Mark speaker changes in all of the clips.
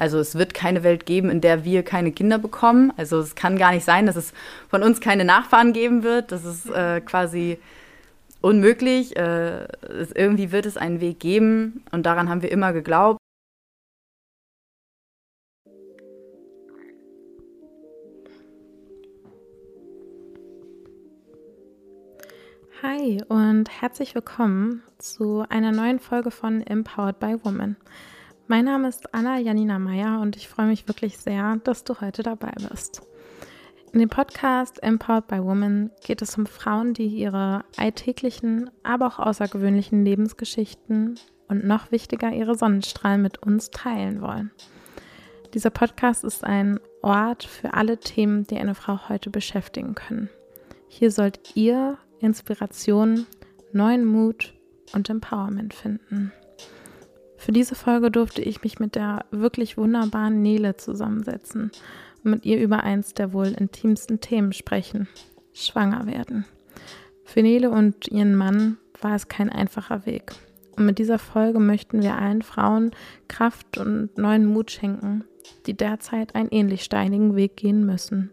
Speaker 1: Also es wird keine Welt geben, in der wir keine Kinder bekommen. Also es kann gar nicht sein, dass es von uns keine Nachfahren geben wird. Das ist äh, quasi unmöglich. Äh, es, irgendwie wird es einen Weg geben und daran haben wir immer geglaubt.
Speaker 2: Hi und herzlich willkommen zu einer neuen Folge von Empowered by Woman. Mein Name ist Anna Janina Meyer und ich freue mich wirklich sehr, dass du heute dabei bist. In dem Podcast Empowered by Woman geht es um Frauen, die ihre alltäglichen, aber auch außergewöhnlichen Lebensgeschichten und noch wichtiger ihre Sonnenstrahlen mit uns teilen wollen. Dieser Podcast ist ein Ort für alle Themen, die eine Frau heute beschäftigen können. Hier sollt ihr Inspiration, neuen Mut und Empowerment finden. Für diese Folge durfte ich mich mit der wirklich wunderbaren Nele zusammensetzen und mit ihr über eins der wohl intimsten Themen sprechen: Schwanger werden. Für Nele und ihren Mann war es kein einfacher Weg. Und mit dieser Folge möchten wir allen Frauen Kraft und neuen Mut schenken, die derzeit einen ähnlich steinigen Weg gehen müssen.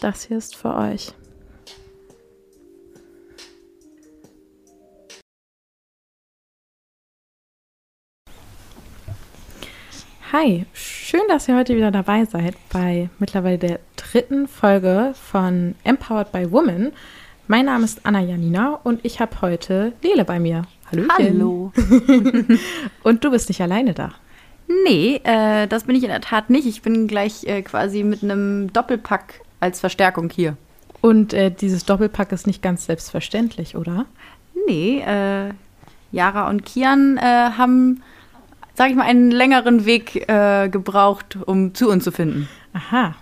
Speaker 2: Das hier ist für euch. Hi, schön, dass ihr heute wieder dabei seid bei mittlerweile der dritten Folge von Empowered by Woman. Mein Name ist Anna Janina und ich habe heute Lele bei mir.
Speaker 1: Hallöchen. Hallo.
Speaker 2: und du bist nicht alleine da.
Speaker 1: Nee, äh, das bin ich in der Tat nicht. Ich bin gleich äh, quasi mit einem Doppelpack als Verstärkung hier.
Speaker 2: Und äh, dieses Doppelpack ist nicht ganz selbstverständlich, oder?
Speaker 1: Nee, äh, Yara und Kian äh, haben sage ich mal, einen längeren Weg äh, gebraucht, um zu uns zu finden.
Speaker 2: Aha.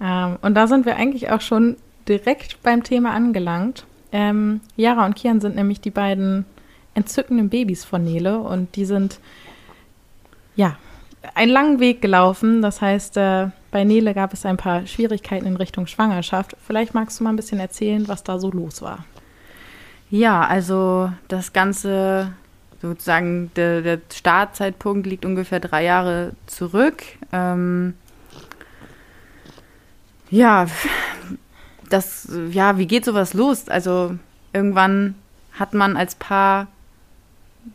Speaker 2: Ähm, und da sind wir eigentlich auch schon direkt beim Thema angelangt. Ähm, Jara und Kian sind nämlich die beiden entzückenden Babys von Nele und die sind, ja, einen langen Weg gelaufen. Das heißt, äh, bei Nele gab es ein paar Schwierigkeiten in Richtung Schwangerschaft. Vielleicht magst du mal ein bisschen erzählen, was da so los war.
Speaker 1: Ja, also das Ganze sozusagen der, der Startzeitpunkt liegt ungefähr drei Jahre zurück. Ähm, ja, das, ja, wie geht sowas los? Also irgendwann hat man als Paar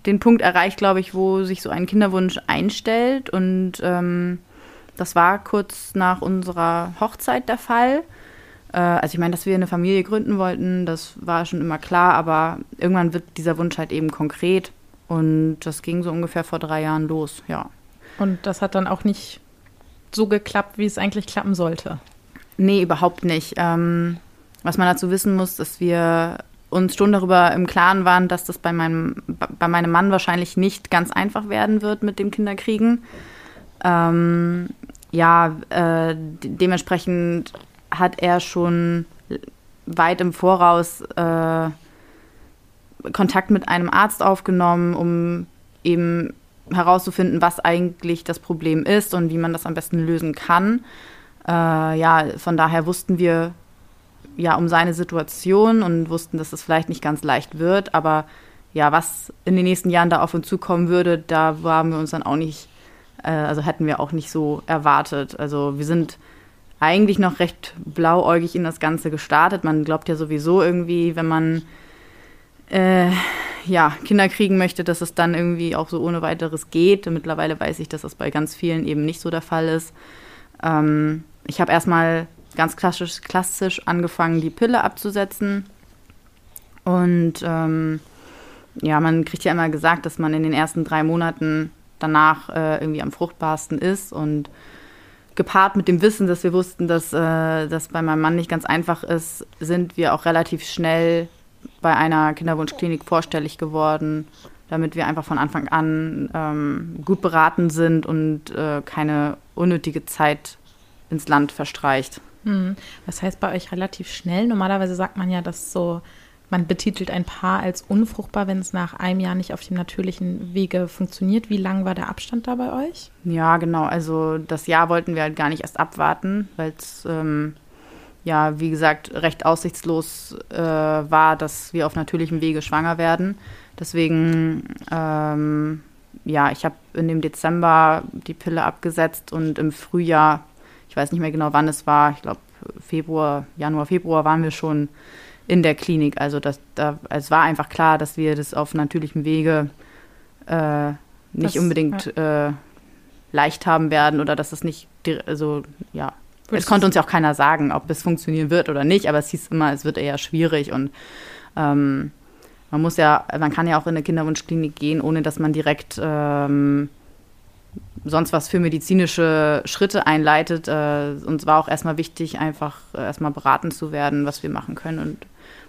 Speaker 1: den Punkt erreicht, glaube ich, wo sich so ein Kinderwunsch einstellt. Und ähm, das war kurz nach unserer Hochzeit der Fall. Äh, also ich meine, dass wir eine Familie gründen wollten, das war schon immer klar, aber irgendwann wird dieser Wunsch halt eben konkret. Und das ging so ungefähr vor drei Jahren los, ja.
Speaker 2: Und das hat dann auch nicht so geklappt, wie es eigentlich klappen sollte?
Speaker 1: Nee, überhaupt nicht. Ähm, was man dazu wissen muss, dass wir uns schon darüber im Klaren waren, dass das bei meinem, bei meinem Mann wahrscheinlich nicht ganz einfach werden wird mit dem Kinderkriegen. Ähm, ja, äh, dementsprechend hat er schon weit im Voraus äh, Kontakt mit einem Arzt aufgenommen, um eben herauszufinden, was eigentlich das Problem ist und wie man das am besten lösen kann. Äh, ja, von daher wussten wir ja um seine Situation und wussten, dass es vielleicht nicht ganz leicht wird, aber ja, was in den nächsten Jahren da auf uns zukommen würde, da waren wir uns dann auch nicht, äh, also hätten wir auch nicht so erwartet. Also wir sind eigentlich noch recht blauäugig in das Ganze gestartet. Man glaubt ja sowieso irgendwie, wenn man äh, ja, Kinder kriegen möchte, dass es dann irgendwie auch so ohne weiteres geht. Mittlerweile weiß ich, dass das bei ganz vielen eben nicht so der Fall ist. Ähm, ich habe erstmal ganz klassisch, klassisch angefangen, die Pille abzusetzen. Und ähm, ja, man kriegt ja immer gesagt, dass man in den ersten drei Monaten danach äh, irgendwie am fruchtbarsten ist. Und gepaart mit dem Wissen, dass wir wussten, dass äh, das bei meinem Mann nicht ganz einfach ist, sind wir auch relativ schnell bei einer Kinderwunschklinik vorstellig geworden, damit wir einfach von Anfang an ähm, gut beraten sind und äh, keine unnötige Zeit ins Land verstreicht.
Speaker 2: Hm. Was heißt bei euch relativ schnell? Normalerweise sagt man ja, dass so, man betitelt ein Paar als unfruchtbar, wenn es nach einem Jahr nicht auf dem natürlichen Wege funktioniert. Wie lang war der Abstand da bei euch?
Speaker 1: Ja, genau. Also das Jahr wollten wir halt gar nicht erst abwarten, weil es ähm, ja, wie gesagt, recht aussichtslos äh, war, dass wir auf natürlichem Wege schwanger werden. Deswegen ähm, ja, ich habe in dem Dezember die Pille abgesetzt und im Frühjahr, ich weiß nicht mehr genau, wann es war, ich glaube Februar, Januar, Februar waren wir schon in der Klinik. Also das, da, es war einfach klar, dass wir das auf natürlichem Wege äh, nicht das, unbedingt ja. äh, leicht haben werden oder dass es nicht, also ja, es konnte uns ja auch keiner sagen, ob es funktionieren wird oder nicht, aber es hieß immer, es wird eher schwierig und ähm, man muss ja, man kann ja auch in eine Kinderwunschklinik gehen, ohne dass man direkt ähm, sonst was für medizinische Schritte einleitet. Äh, uns war auch erstmal wichtig, einfach äh, erstmal beraten zu werden, was wir machen können. Und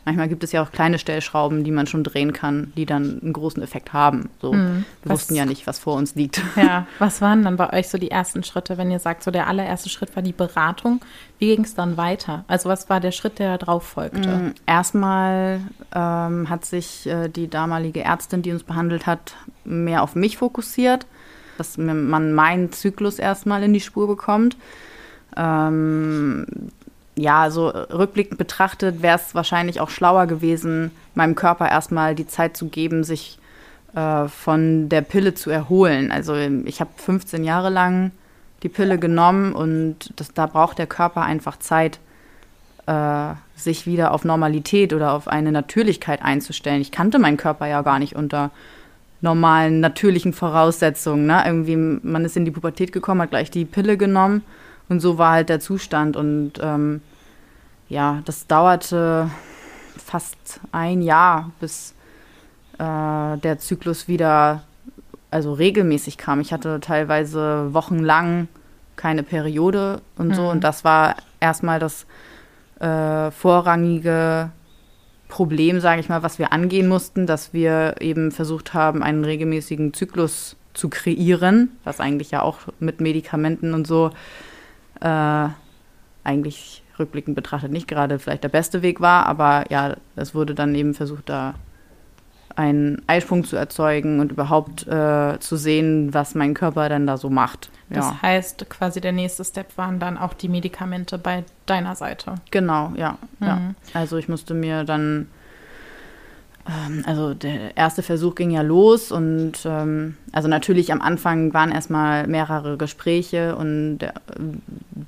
Speaker 1: manchmal gibt es ja auch kleine Stellschrauben, die man schon drehen kann, die dann einen großen Effekt haben. So, mhm. Wir was, wussten ja nicht, was vor uns liegt.
Speaker 2: Ja, was waren dann bei euch so die ersten Schritte, wenn ihr sagt, so der allererste Schritt war die Beratung? Wie ging es dann weiter? Also was war der Schritt, der darauf folgte? Mhm,
Speaker 1: erstmal ähm, hat sich äh, die damalige Ärztin, die uns behandelt hat, mehr auf mich fokussiert, dass man meinen Zyklus erstmal in die Spur bekommt. Ähm, ja, so rückblickend betrachtet wäre es wahrscheinlich auch schlauer gewesen, meinem Körper erstmal die Zeit zu geben, sich äh, von der Pille zu erholen. Also ich habe 15 Jahre lang die Pille genommen und das, da braucht der Körper einfach Zeit, äh, sich wieder auf Normalität oder auf eine Natürlichkeit einzustellen. Ich kannte meinen Körper ja gar nicht unter normalen, natürlichen Voraussetzungen. Ne? Irgendwie, man ist in die Pubertät gekommen, hat gleich die Pille genommen und so war halt der Zustand. Und ähm, ja, das dauerte fast ein Jahr, bis äh, der Zyklus wieder, also regelmäßig kam. Ich hatte teilweise wochenlang keine Periode und mhm. so. Und das war erstmal das äh, vorrangige Problem, sage ich mal, was wir angehen mussten, dass wir eben versucht haben, einen regelmäßigen Zyklus zu kreieren, was eigentlich ja auch mit Medikamenten und so äh, eigentlich rückblickend betrachtet nicht gerade vielleicht der beste Weg war, aber ja, es wurde dann eben versucht, da einen Eisprung zu erzeugen und überhaupt äh, zu sehen, was mein Körper dann da so macht.
Speaker 2: Ja. Das heißt, quasi der nächste Step waren dann auch die Medikamente bei deiner Seite.
Speaker 1: Genau, ja. Mhm. ja. Also ich musste mir dann also der erste Versuch ging ja los und ähm, also natürlich am Anfang waren erstmal mehrere Gespräche und der,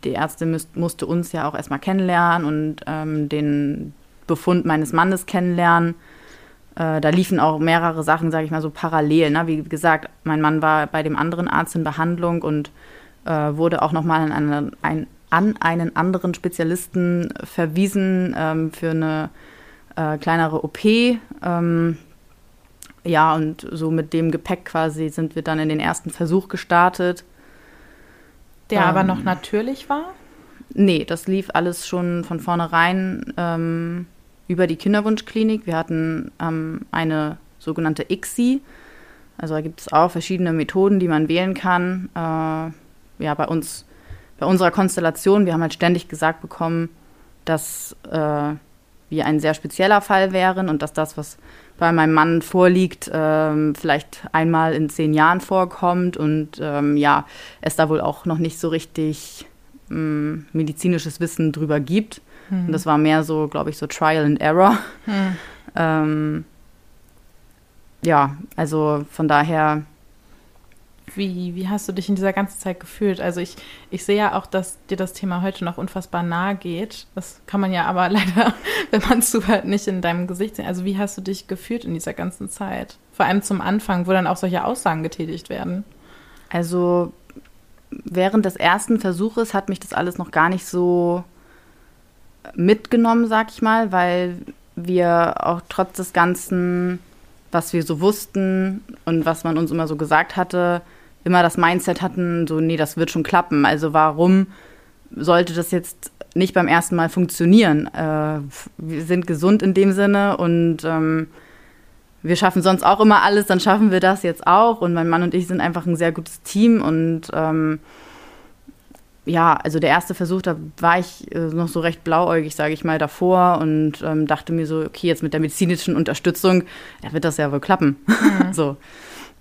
Speaker 1: die Ärztin müsst, musste uns ja auch erstmal kennenlernen und ähm, den Befund meines Mannes kennenlernen. Äh, da liefen auch mehrere Sachen, sage ich mal, so parallel. Ne? Wie gesagt, mein Mann war bei dem anderen Arzt in Behandlung und äh, wurde auch nochmal an, ein, an einen anderen Spezialisten verwiesen ähm, für eine äh, kleinere OP. Ähm, ja, und so mit dem Gepäck quasi sind wir dann in den ersten Versuch gestartet.
Speaker 2: Der ähm, aber noch natürlich war?
Speaker 1: Nee, das lief alles schon von vornherein ähm, über die Kinderwunschklinik. Wir hatten ähm, eine sogenannte ICSI. Also da gibt es auch verschiedene Methoden, die man wählen kann. Äh, ja, bei uns, bei unserer Konstellation, wir haben halt ständig gesagt bekommen, dass äh, wir ein sehr spezieller Fall wären und dass das, was bei meinem Mann vorliegt, ähm, vielleicht einmal in zehn Jahren vorkommt und ähm, ja, es da wohl auch noch nicht so richtig ähm, medizinisches Wissen drüber gibt. Mhm. Und das war mehr so, glaube ich, so Trial and Error. Mhm. ja, also von daher
Speaker 2: wie, wie hast du dich in dieser ganzen Zeit gefühlt? Also ich, ich sehe ja auch, dass dir das Thema heute noch unfassbar nahe geht. Das kann man ja aber leider, wenn man zuhört, nicht in deinem Gesicht sehen. Also wie hast du dich gefühlt in dieser ganzen Zeit? Vor allem zum Anfang, wo dann auch solche Aussagen getätigt werden.
Speaker 1: Also während des ersten Versuches hat mich das alles noch gar nicht so mitgenommen, sag ich mal, weil wir auch trotz des Ganzen was wir so wussten und was man uns immer so gesagt hatte, immer das Mindset hatten, so, nee, das wird schon klappen. Also warum sollte das jetzt nicht beim ersten Mal funktionieren? Äh, wir sind gesund in dem Sinne und ähm, wir schaffen sonst auch immer alles, dann schaffen wir das jetzt auch. Und mein Mann und ich sind einfach ein sehr gutes Team und ähm, ja, also der erste Versuch, da war ich äh, noch so recht blauäugig, sage ich mal, davor und ähm, dachte mir so, okay, jetzt mit der medizinischen Unterstützung, da wird das ja wohl klappen. Mhm. so.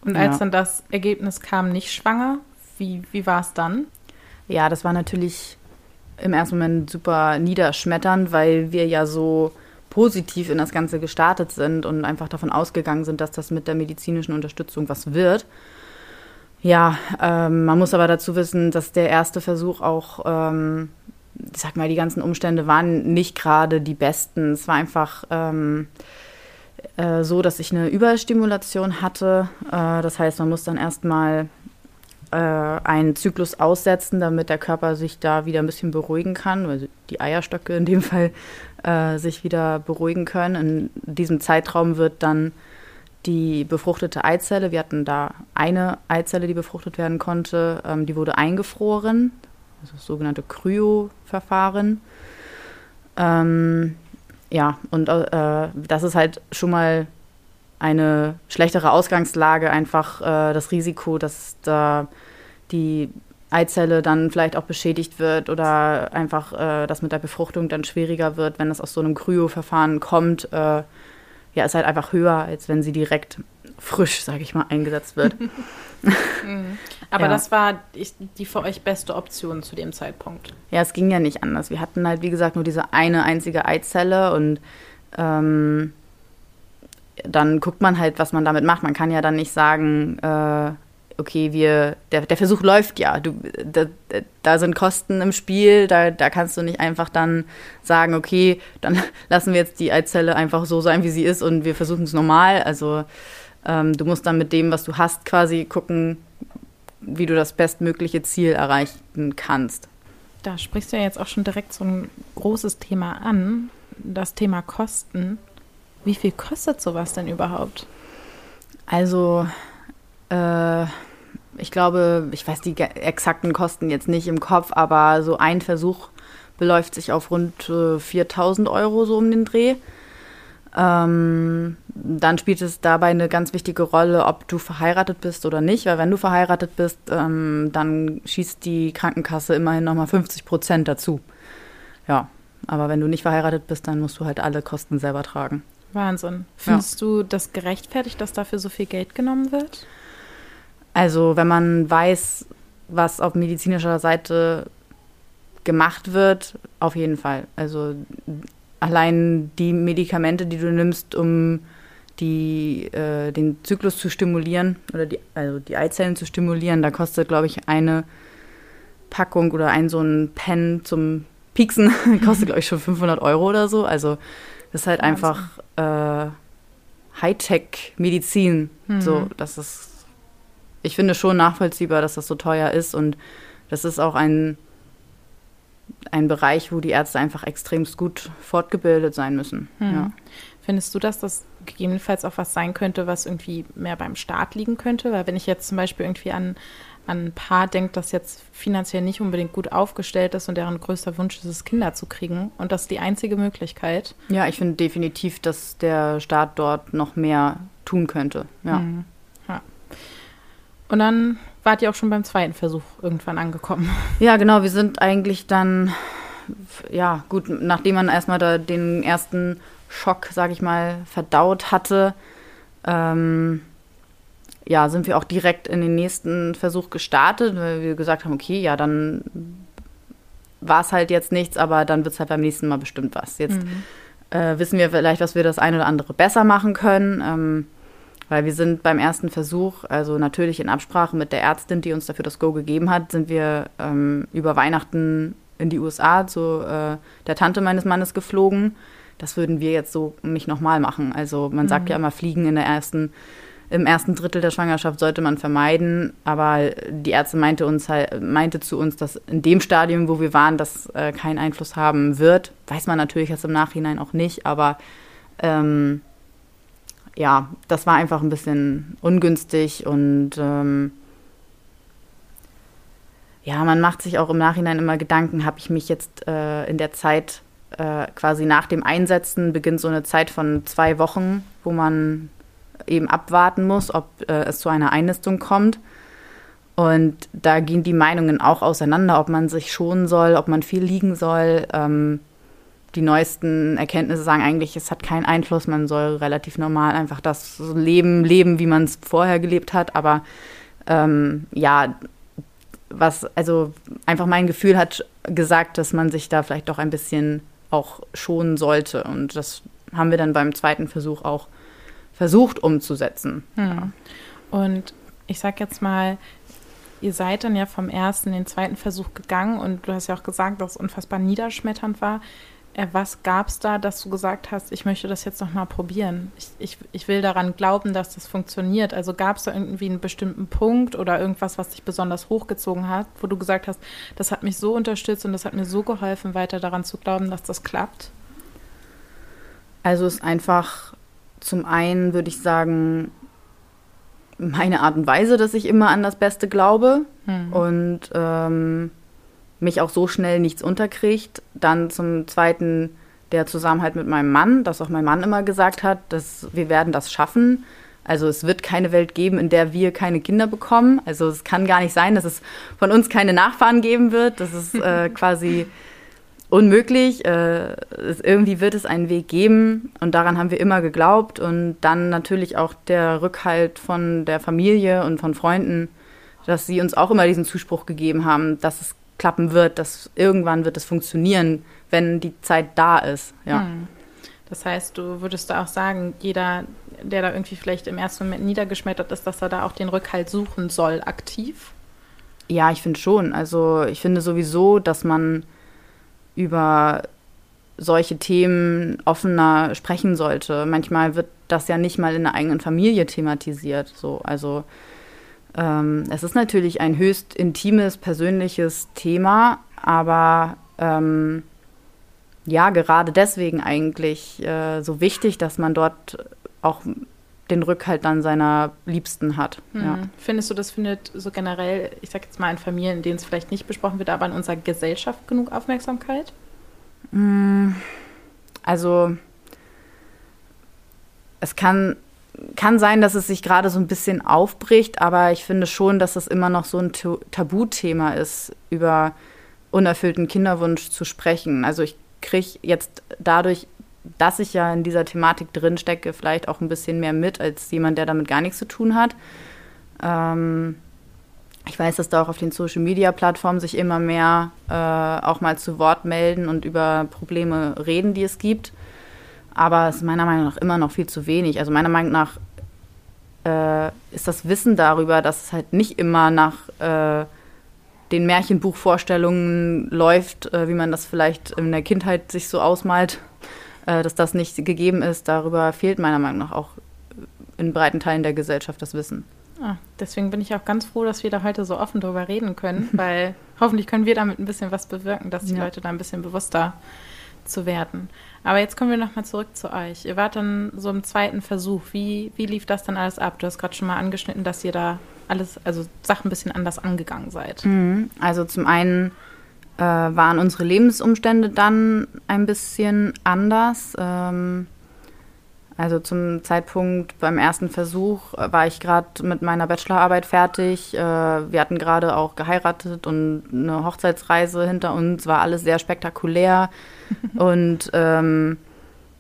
Speaker 2: Und als ja. dann das Ergebnis kam, nicht schwanger, wie, wie war es dann?
Speaker 1: Ja, das war natürlich im ersten Moment super niederschmetternd, weil wir ja so positiv in das Ganze gestartet sind und einfach davon ausgegangen sind, dass das mit der medizinischen Unterstützung was wird. Ja, ähm, man muss aber dazu wissen, dass der erste Versuch auch, ähm, ich sag mal, die ganzen Umstände waren nicht gerade die besten. Es war einfach ähm, äh, so, dass ich eine Überstimulation hatte. Äh, das heißt, man muss dann erstmal äh, einen Zyklus aussetzen, damit der Körper sich da wieder ein bisschen beruhigen kann, also die Eierstöcke in dem Fall äh, sich wieder beruhigen können. In diesem Zeitraum wird dann die befruchtete Eizelle, wir hatten da eine Eizelle, die befruchtet werden konnte, ähm, die wurde eingefroren, also das sogenannte Kryo-Verfahren. Ähm, ja, und äh, das ist halt schon mal eine schlechtere Ausgangslage, einfach äh, das Risiko, dass da die Eizelle dann vielleicht auch beschädigt wird oder einfach äh, das mit der Befruchtung dann schwieriger wird, wenn es aus so einem Kryo-Verfahren kommt. Äh, ja, ist halt einfach höher, als wenn sie direkt frisch, sage ich mal, eingesetzt wird.
Speaker 2: Mhm. Aber ja. das war die für euch beste Option zu dem Zeitpunkt.
Speaker 1: Ja, es ging ja nicht anders. Wir hatten halt, wie gesagt, nur diese eine einzige Eizelle und ähm, dann guckt man halt, was man damit macht. Man kann ja dann nicht sagen, äh, okay, wir, der, der Versuch läuft ja, du, da, da sind Kosten im Spiel, da, da kannst du nicht einfach dann sagen, okay, dann lassen wir jetzt die Eizelle einfach so sein, wie sie ist und wir versuchen es normal. Also ähm, du musst dann mit dem, was du hast, quasi gucken, wie du das bestmögliche Ziel erreichen kannst.
Speaker 2: Da sprichst du ja jetzt auch schon direkt so ein großes Thema an, das Thema Kosten. Wie viel kostet sowas denn überhaupt?
Speaker 1: Also äh, ich glaube, ich weiß die exakten Kosten jetzt nicht im Kopf, aber so ein Versuch beläuft sich auf rund äh, 4000 Euro so um den Dreh. Ähm, dann spielt es dabei eine ganz wichtige Rolle, ob du verheiratet bist oder nicht, weil wenn du verheiratet bist, ähm, dann schießt die Krankenkasse immerhin nochmal 50 Prozent dazu. Ja, aber wenn du nicht verheiratet bist, dann musst du halt alle Kosten selber tragen.
Speaker 2: Wahnsinn. Findest ja. du das gerechtfertigt, dass dafür so viel Geld genommen wird?
Speaker 1: Also wenn man weiß, was auf medizinischer Seite gemacht wird, auf jeden Fall. Also allein die Medikamente, die du nimmst, um die, äh, den Zyklus zu stimulieren oder die, also die Eizellen zu stimulieren, da kostet, glaube ich, eine Packung oder ein so ein Pen zum Pieksen, kostet, glaube ich, schon 500 Euro oder so. Also das ist halt Wahnsinn. einfach äh, Hightech-Medizin. Mhm. So, das ist ich finde schon nachvollziehbar, dass das so teuer ist und das ist auch ein, ein Bereich, wo die Ärzte einfach extremst gut fortgebildet sein müssen. Hm. Ja.
Speaker 2: Findest du, dass das gegebenenfalls auch was sein könnte, was irgendwie mehr beim Staat liegen könnte? Weil wenn ich jetzt zum Beispiel irgendwie an, an ein Paar denke, das jetzt finanziell nicht unbedingt gut aufgestellt ist und deren größter Wunsch ist es, Kinder zu kriegen und das ist die einzige Möglichkeit.
Speaker 1: Ja, ich finde definitiv, dass der Staat dort noch mehr tun könnte. Ja. Hm.
Speaker 2: Und dann wart ihr auch schon beim zweiten Versuch irgendwann angekommen.
Speaker 1: Ja, genau. Wir sind eigentlich dann, ja, gut, nachdem man erstmal da den ersten Schock, sag ich mal, verdaut hatte, ähm, ja, sind wir auch direkt in den nächsten Versuch gestartet, weil wir gesagt haben, okay, ja, dann war es halt jetzt nichts, aber dann wird es halt beim nächsten Mal bestimmt was. Jetzt mhm. äh, wissen wir vielleicht, dass wir das eine oder andere besser machen können. Ähm, weil wir sind beim ersten Versuch, also natürlich in Absprache mit der Ärztin, die uns dafür das Go gegeben hat, sind wir ähm, über Weihnachten in die USA zu äh, der Tante meines Mannes geflogen. Das würden wir jetzt so nicht nochmal machen. Also man sagt mhm. ja immer, Fliegen in der ersten, im ersten Drittel der Schwangerschaft sollte man vermeiden. Aber die Ärztin meinte uns halt, meinte zu uns, dass in dem Stadium, wo wir waren, das äh, keinen Einfluss haben wird. Weiß man natürlich jetzt im Nachhinein auch nicht, aber ähm, ja, das war einfach ein bisschen ungünstig und ähm, ja, man macht sich auch im Nachhinein immer Gedanken, habe ich mich jetzt äh, in der Zeit äh, quasi nach dem Einsetzen beginnt so eine Zeit von zwei Wochen, wo man eben abwarten muss, ob äh, es zu einer Einnistung kommt. Und da gehen die Meinungen auch auseinander, ob man sich schonen soll, ob man viel liegen soll. Ähm, die neuesten Erkenntnisse sagen eigentlich, es hat keinen Einfluss, man soll relativ normal einfach das Leben leben, wie man es vorher gelebt hat. Aber ähm, ja, was, also einfach mein Gefühl hat gesagt, dass man sich da vielleicht doch ein bisschen auch schonen sollte. Und das haben wir dann beim zweiten Versuch auch versucht umzusetzen.
Speaker 2: Hm. Und ich sag jetzt mal, ihr seid dann ja vom ersten in den zweiten Versuch gegangen und du hast ja auch gesagt, dass es unfassbar niederschmetternd war. Äh, was gab es da, dass du gesagt hast, ich möchte das jetzt nochmal probieren? Ich, ich, ich will daran glauben, dass das funktioniert. Also gab es da irgendwie einen bestimmten Punkt oder irgendwas, was dich besonders hochgezogen hat, wo du gesagt hast, das hat mich so unterstützt und das hat mir so geholfen, weiter daran zu glauben, dass das klappt?
Speaker 1: Also es ist einfach zum einen, würde ich sagen, meine Art und Weise, dass ich immer an das Beste glaube hm. und ähm, mich auch so schnell nichts unterkriegt. Dann zum Zweiten der Zusammenhalt mit meinem Mann, dass auch mein Mann immer gesagt hat, dass wir werden das schaffen. Also es wird keine Welt geben, in der wir keine Kinder bekommen. Also es kann gar nicht sein, dass es von uns keine Nachfahren geben wird. Das ist äh, quasi unmöglich. Äh, es, irgendwie wird es einen Weg geben und daran haben wir immer geglaubt. Und dann natürlich auch der Rückhalt von der Familie und von Freunden, dass sie uns auch immer diesen Zuspruch gegeben haben, dass es klappen wird, dass irgendwann wird es funktionieren, wenn die Zeit da ist. Ja. Hm.
Speaker 2: Das heißt, du würdest da auch sagen, jeder, der da irgendwie vielleicht im ersten Moment niedergeschmettert ist, dass er da auch den Rückhalt suchen soll, aktiv?
Speaker 1: Ja, ich finde schon. Also ich finde sowieso, dass man über solche Themen offener sprechen sollte. Manchmal wird das ja nicht mal in der eigenen Familie thematisiert. So, also ähm, es ist natürlich ein höchst intimes, persönliches Thema, aber ähm, ja, gerade deswegen eigentlich äh, so wichtig, dass man dort auch den Rückhalt dann seiner Liebsten hat.
Speaker 2: Hm. Ja. Findest du, das findet so generell, ich sag jetzt mal in Familien, in denen es vielleicht nicht besprochen wird, aber in unserer Gesellschaft genug Aufmerksamkeit?
Speaker 1: Hm, also es kann kann sein, dass es sich gerade so ein bisschen aufbricht, aber ich finde schon, dass es immer noch so ein Tabuthema ist, über unerfüllten Kinderwunsch zu sprechen. Also ich kriege jetzt dadurch, dass ich ja in dieser Thematik drin stecke, vielleicht auch ein bisschen mehr mit als jemand, der damit gar nichts zu tun hat. Ähm, ich weiß, dass da auch auf den Social-Media-Plattformen sich immer mehr äh, auch mal zu Wort melden und über Probleme reden, die es gibt. Aber es ist meiner Meinung nach immer noch viel zu wenig. Also meiner Meinung nach äh, ist das Wissen darüber, dass es halt nicht immer nach äh, den Märchenbuchvorstellungen läuft, äh, wie man das vielleicht in der Kindheit sich so ausmalt, äh, dass das nicht gegeben ist. Darüber fehlt meiner Meinung nach auch in breiten Teilen der Gesellschaft das Wissen.
Speaker 2: Ah, deswegen bin ich auch ganz froh, dass wir da heute so offen darüber reden können, weil hoffentlich können wir damit ein bisschen was bewirken, dass die ja. Leute da ein bisschen bewusster zu werden. Aber jetzt kommen wir nochmal zurück zu euch. Ihr wart dann so im zweiten Versuch. Wie, wie lief das dann alles ab? Du hast gerade schon mal angeschnitten, dass ihr da alles, also Sachen ein bisschen anders angegangen seid.
Speaker 1: Mhm. Also zum einen äh, waren unsere Lebensumstände dann ein bisschen anders. Ähm, also zum Zeitpunkt beim ersten Versuch äh, war ich gerade mit meiner Bachelorarbeit fertig. Äh, wir hatten gerade auch geheiratet und eine Hochzeitsreise hinter uns. War alles sehr spektakulär und ähm,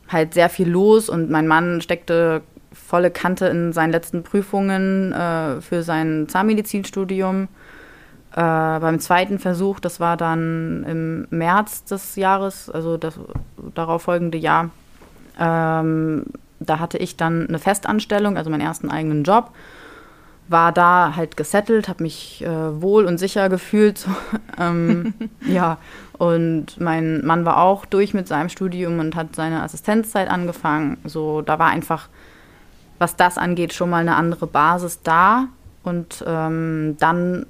Speaker 1: halt sehr viel los. Und mein Mann steckte volle Kante in seinen letzten Prüfungen äh, für sein Zahnmedizinstudium. Äh, beim zweiten Versuch, das war dann im März des Jahres, also das darauf folgende Jahr, ähm, da hatte ich dann eine Festanstellung, also meinen ersten eigenen Job. War da halt gesettelt, habe mich äh, wohl und sicher gefühlt. Ähm, ja, und mein Mann war auch durch mit seinem Studium und hat seine Assistenzzeit angefangen. So, da war einfach, was das angeht, schon mal eine andere Basis da. Und ähm, dann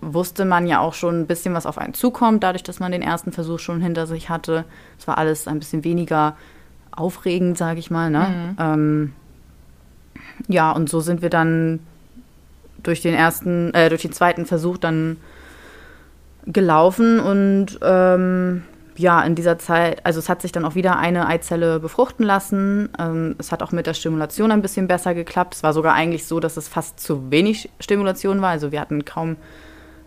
Speaker 1: wusste man ja auch schon ein bisschen, was auf einen zukommt, dadurch, dass man den ersten Versuch schon hinter sich hatte. Es war alles ein bisschen weniger aufregend, sage ich mal. Ne? Mhm. Ähm, ja, und so sind wir dann durch den ersten, äh, durch den zweiten Versuch dann gelaufen und ähm, ja, in dieser Zeit, also es hat sich dann auch wieder eine Eizelle befruchten lassen. Ähm, es hat auch mit der Stimulation ein bisschen besser geklappt. Es war sogar eigentlich so, dass es fast zu wenig Stimulation war. Also wir hatten kaum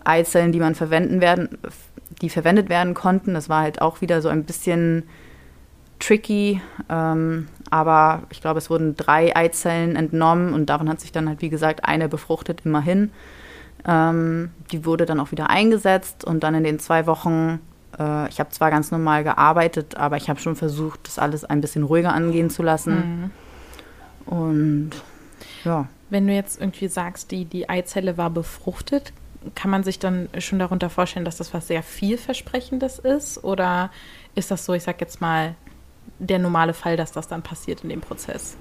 Speaker 1: Eizellen, die man verwenden werden, die verwendet werden konnten. Das war halt auch wieder so ein bisschen tricky, ähm, aber ich glaube, es wurden drei Eizellen entnommen und davon hat sich dann halt, wie gesagt, eine befruchtet immerhin. Ähm, die wurde dann auch wieder eingesetzt und dann in den zwei Wochen, äh, ich habe zwar ganz normal gearbeitet, aber ich habe schon versucht, das alles ein bisschen ruhiger angehen zu lassen. Mhm. Und ja.
Speaker 2: Wenn du jetzt irgendwie sagst, die, die Eizelle war befruchtet, kann man sich dann schon darunter vorstellen, dass das was sehr vielversprechendes ist? Oder ist das so, ich sag jetzt mal, der normale Fall, dass das dann passiert in dem Prozess?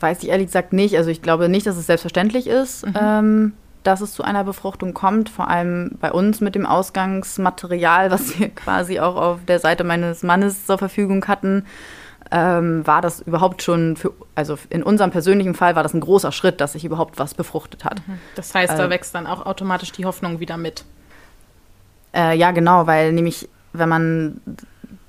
Speaker 1: Weiß ich ehrlich gesagt nicht. Also ich glaube nicht, dass es selbstverständlich ist, mhm. ähm, dass es zu einer Befruchtung kommt. Vor allem bei uns mit dem Ausgangsmaterial, was wir quasi auch auf der Seite meines Mannes zur Verfügung hatten, ähm, war das überhaupt schon für, also in unserem persönlichen Fall war das ein großer Schritt, dass sich überhaupt was befruchtet hat. Mhm.
Speaker 2: Das heißt, äh, da wächst dann auch automatisch die Hoffnung wieder mit.
Speaker 1: Äh, ja, genau, weil nämlich, wenn man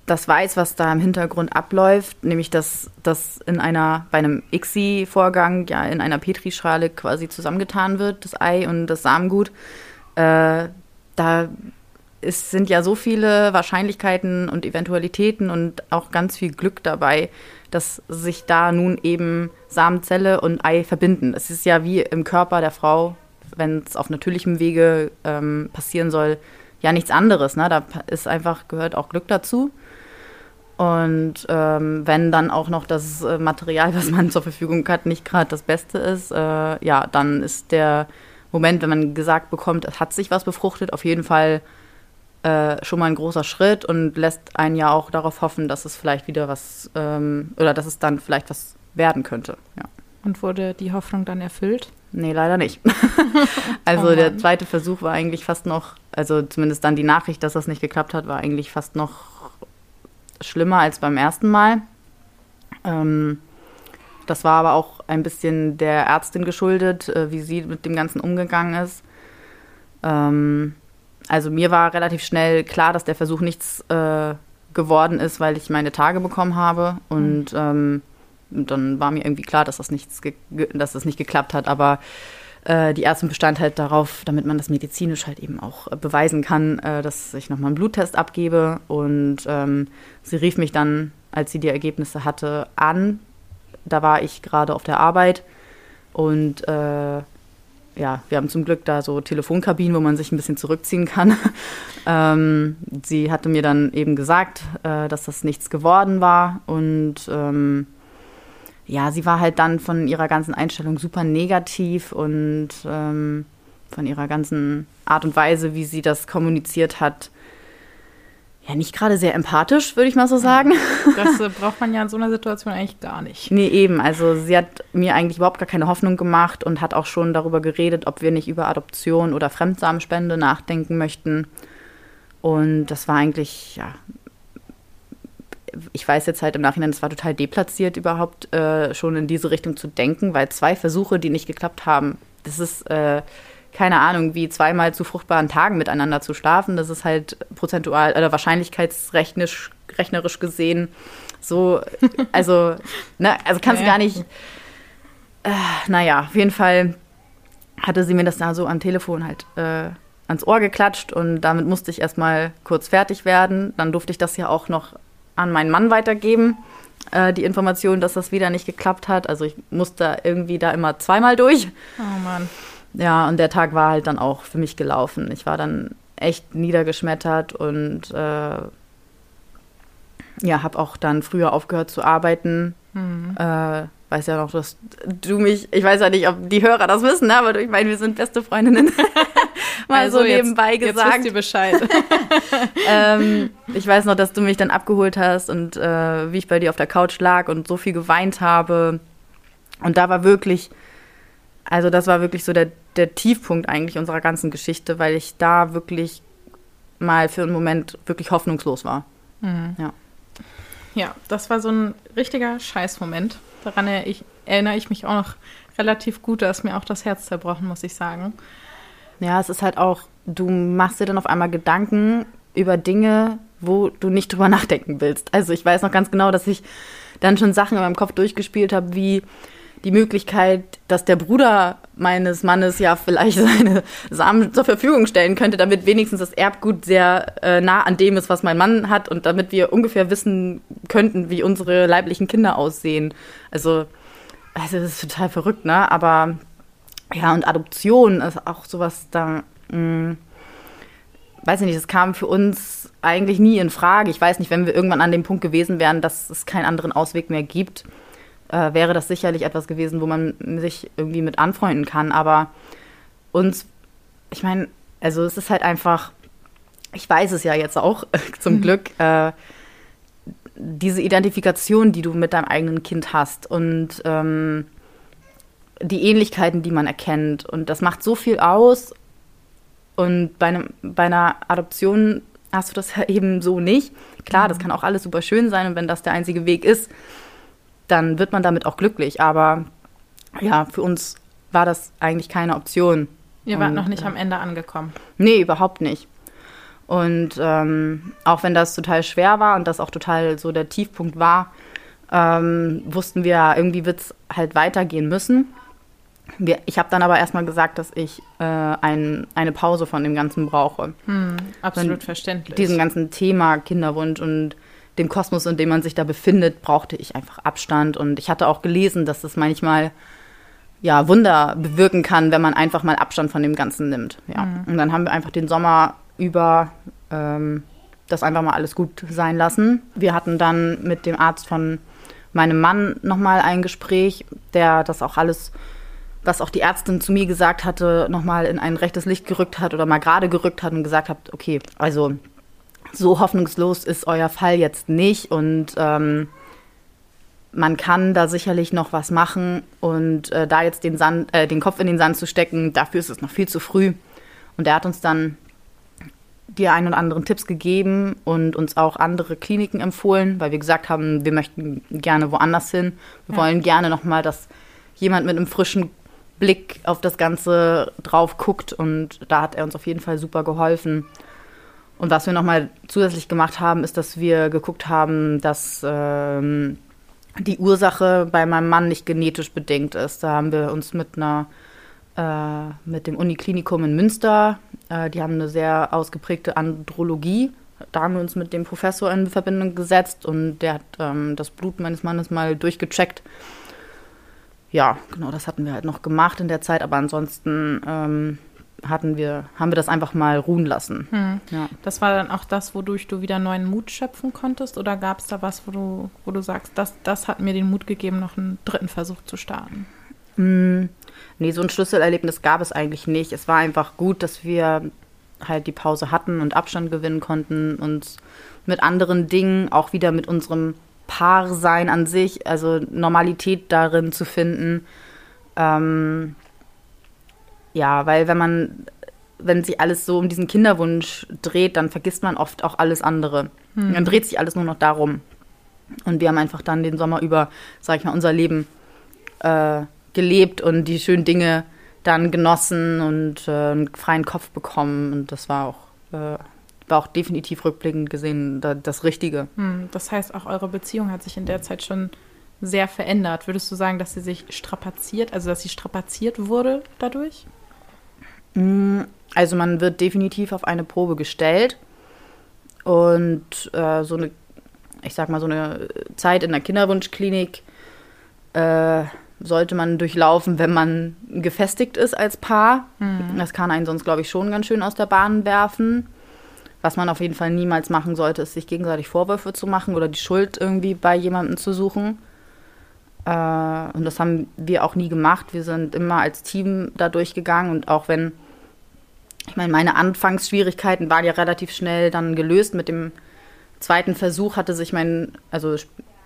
Speaker 1: das weiß, was da im Hintergrund abläuft, nämlich dass das in einer, bei einem ICSI-Vorgang ja in einer Petrischale quasi zusammengetan wird, das Ei und das Samengut. Äh, da ist, sind ja so viele Wahrscheinlichkeiten und Eventualitäten und auch ganz viel Glück dabei, dass sich da nun eben Samenzelle und Ei verbinden. Es ist ja wie im Körper der Frau, wenn es auf natürlichem Wege ähm, passieren soll, ja nichts anderes. Ne? Da ist einfach, gehört auch Glück dazu. Und ähm, wenn dann auch noch das äh, Material, was man zur Verfügung hat, nicht gerade das Beste ist, äh, ja, dann ist der Moment, wenn man gesagt bekommt, es hat sich was befruchtet, auf jeden Fall äh, schon mal ein großer Schritt und lässt einen ja auch darauf hoffen, dass es vielleicht wieder was ähm, oder dass es dann vielleicht was werden könnte. Ja.
Speaker 2: Und wurde die Hoffnung dann erfüllt?
Speaker 1: Nee, leider nicht. also oh der zweite Versuch war eigentlich fast noch, also zumindest dann die Nachricht, dass das nicht geklappt hat, war eigentlich fast noch schlimmer als beim ersten Mal. Ähm, das war aber auch ein bisschen der Ärztin geschuldet, äh, wie sie mit dem Ganzen umgegangen ist. Ähm, also mir war relativ schnell klar, dass der Versuch nichts äh, geworden ist, weil ich meine Tage bekommen habe. Und mhm. ähm, dann war mir irgendwie klar, dass das, nichts dass das nicht geklappt hat. Aber äh, die Ärztin bestand halt darauf, damit man das medizinisch halt eben auch äh, beweisen kann, äh, dass ich nochmal einen Bluttest abgebe. Und ähm, sie rief mich dann, als sie die Ergebnisse hatte, an. Da war ich gerade auf der Arbeit und äh, ja, wir haben zum Glück da so Telefonkabinen, wo man sich ein bisschen zurückziehen kann. ähm, sie hatte mir dann eben gesagt, äh, dass das nichts geworden war und ähm, ja, sie war halt dann von ihrer ganzen Einstellung super negativ und ähm, von ihrer ganzen Art und Weise, wie sie das kommuniziert hat, ja, nicht gerade sehr empathisch, würde ich mal so sagen.
Speaker 2: Das äh, braucht man ja in so einer Situation eigentlich gar nicht.
Speaker 1: Nee, eben. Also sie hat mir eigentlich überhaupt gar keine Hoffnung gemacht und hat auch schon darüber geredet, ob wir nicht über Adoption oder Fremdsamenspende nachdenken möchten. Und das war eigentlich, ja, ich weiß jetzt halt im Nachhinein, es war total deplatziert, überhaupt äh, schon in diese Richtung zu denken, weil zwei Versuche, die nicht geklappt haben, das ist äh, keine Ahnung, wie zweimal zu fruchtbaren Tagen miteinander zu schlafen. Das ist halt prozentual oder wahrscheinlichkeitsrechnerisch rechnerisch gesehen so, also, ne, also kannst du ja. gar nicht. Äh, naja, auf jeden Fall hatte sie mir das da so am Telefon halt äh, ans Ohr geklatscht und damit musste ich erstmal kurz fertig werden. Dann durfte ich das ja auch noch an meinen Mann weitergeben, äh, die Information, dass das wieder nicht geklappt hat. Also ich musste irgendwie da immer zweimal durch.
Speaker 2: Oh Mann.
Speaker 1: Ja, und der Tag war halt dann auch für mich gelaufen. Ich war dann echt niedergeschmettert und äh, ja, habe auch dann früher aufgehört zu arbeiten. Mhm. Äh, weiß ja noch, dass du mich, ich weiß ja nicht, ob die Hörer das wissen, ne, aber ich meine, wir sind beste Freundinnen. Mal also so nebenbei jetzt, gesagt. Jetzt wisst
Speaker 2: ihr Bescheid.
Speaker 1: ähm, ich weiß noch, dass du mich dann abgeholt hast und äh, wie ich bei dir auf der Couch lag und so viel geweint habe. Und da war wirklich, also das war wirklich so der, der Tiefpunkt eigentlich unserer ganzen Geschichte, weil ich da wirklich mal für einen Moment wirklich hoffnungslos war. Mhm. Ja.
Speaker 2: Ja, das war so ein richtiger Scheißmoment. Daran erinnere ich, erinnere ich mich auch noch relativ gut. Da ist mir auch das Herz zerbrochen, muss ich sagen.
Speaker 1: Ja, es ist halt auch, du machst dir dann auf einmal Gedanken über Dinge, wo du nicht drüber nachdenken willst. Also ich weiß noch ganz genau, dass ich dann schon Sachen in meinem Kopf durchgespielt habe, wie die Möglichkeit, dass der Bruder meines Mannes ja vielleicht seine Samen zur Verfügung stellen könnte, damit wenigstens das Erbgut sehr äh, nah an dem ist, was mein Mann hat und damit wir ungefähr wissen könnten, wie unsere leiblichen Kinder aussehen. Also, also das ist total verrückt, ne? Aber ja, und Adoption ist auch sowas da. Mh, hm, weiß ich nicht, das kam für uns eigentlich nie in Frage. Ich weiß nicht, wenn wir irgendwann an dem Punkt gewesen wären, dass es keinen anderen Ausweg mehr gibt, äh, wäre das sicherlich etwas gewesen, wo man sich irgendwie mit anfreunden kann. Aber uns ich meine, also es ist halt einfach, ich weiß es ja jetzt auch zum mhm. Glück, äh, diese Identifikation, die du mit deinem eigenen Kind hast und ähm, die Ähnlichkeiten, die man erkennt. Und das macht so viel aus. Und bei, einem, bei einer Adoption hast du das eben so nicht. Klar, das mhm. kann auch alles super schön sein und wenn das der einzige Weg ist, dann wird man damit auch glücklich. Aber ja, für uns war das eigentlich keine Option.
Speaker 2: Ihr wart und, noch nicht am Ende angekommen.
Speaker 1: Nee, überhaupt nicht. Und ähm, auch wenn das total schwer war und das auch total so der Tiefpunkt war, ähm, wussten wir, irgendwie wird es halt weitergehen müssen. Wir, ich habe dann aber erstmal gesagt, dass ich äh, ein, eine Pause von dem Ganzen brauche.
Speaker 2: Hm, absolut verständlich.
Speaker 1: Diesem ganzen Thema Kinderwunsch und dem Kosmos, in dem man sich da befindet, brauchte ich einfach Abstand. Und ich hatte auch gelesen, dass das manchmal ja, Wunder bewirken kann, wenn man einfach mal Abstand von dem Ganzen nimmt. Ja. Mhm. Und dann haben wir einfach den Sommer über ähm, das einfach mal alles gut sein lassen. Wir hatten dann mit dem Arzt von meinem Mann nochmal ein Gespräch, der das auch alles, was auch die Ärztin zu mir gesagt hatte, nochmal in ein rechtes Licht gerückt hat oder mal gerade gerückt hat und gesagt hat, okay, also so hoffnungslos ist euer Fall jetzt nicht und ähm, man kann da sicherlich noch was machen und äh, da jetzt den, Sand, äh, den Kopf in den Sand zu stecken, dafür ist es noch viel zu früh. Und er hat uns dann die ein oder anderen Tipps gegeben und uns auch andere Kliniken empfohlen, weil wir gesagt haben, wir möchten gerne woanders hin. Wir ja. wollen gerne nochmal, dass jemand mit einem frischen Blick auf das Ganze drauf guckt und da hat er uns auf jeden Fall super geholfen. Und was wir nochmal zusätzlich gemacht haben, ist, dass wir geguckt haben, dass ähm, die Ursache bei meinem Mann nicht genetisch bedingt ist. Da haben wir uns mit einer äh, mit dem Uniklinikum in Münster, äh, die haben eine sehr ausgeprägte Andrologie. Da haben wir uns mit dem Professor in Verbindung gesetzt und der hat ähm, das Blut meines Mannes mal durchgecheckt ja, genau, das hatten wir halt noch gemacht in der Zeit, aber ansonsten ähm, hatten wir, haben wir das einfach mal ruhen lassen.
Speaker 2: Hm. Ja. Das war dann auch das, wodurch du wieder neuen Mut schöpfen konntest? Oder gab es da was, wo du, wo du sagst, das, das hat mir den Mut gegeben, noch einen dritten Versuch zu starten?
Speaker 1: Hm. Nee, so ein Schlüsselerlebnis gab es eigentlich nicht. Es war einfach gut, dass wir halt die Pause hatten und Abstand gewinnen konnten und mit anderen Dingen, auch wieder mit unserem Paarsein an sich, also Normalität darin zu finden. Ähm, ja, weil wenn man, wenn sich alles so um diesen Kinderwunsch dreht, dann vergisst man oft auch alles andere. Hm. Dann dreht sich alles nur noch darum. Und wir haben einfach dann den Sommer über, sag ich mal, unser Leben äh, gelebt und die schönen Dinge dann genossen und äh, einen freien Kopf bekommen. Und das war auch äh, war auch definitiv rückblickend gesehen das Richtige.
Speaker 2: Hm, das heißt, auch eure Beziehung hat sich in der Zeit schon sehr verändert. Würdest du sagen, dass sie sich strapaziert, also dass sie strapaziert wurde dadurch?
Speaker 1: Hm, also man wird definitiv auf eine Probe gestellt und äh, so eine, ich sag mal, so eine Zeit in der Kinderwunschklinik äh, sollte man durchlaufen, wenn man gefestigt ist als Paar. Mhm. Das kann einen sonst, glaube ich, schon ganz schön aus der Bahn werfen. Was man auf jeden Fall niemals machen sollte, ist sich gegenseitig Vorwürfe zu machen oder die Schuld irgendwie bei jemandem zu suchen. Äh, und das haben wir auch nie gemacht. Wir sind immer als Team da durchgegangen und auch wenn, ich meine, meine Anfangsschwierigkeiten waren ja relativ schnell dann gelöst. Mit dem zweiten Versuch hatte sich mein, also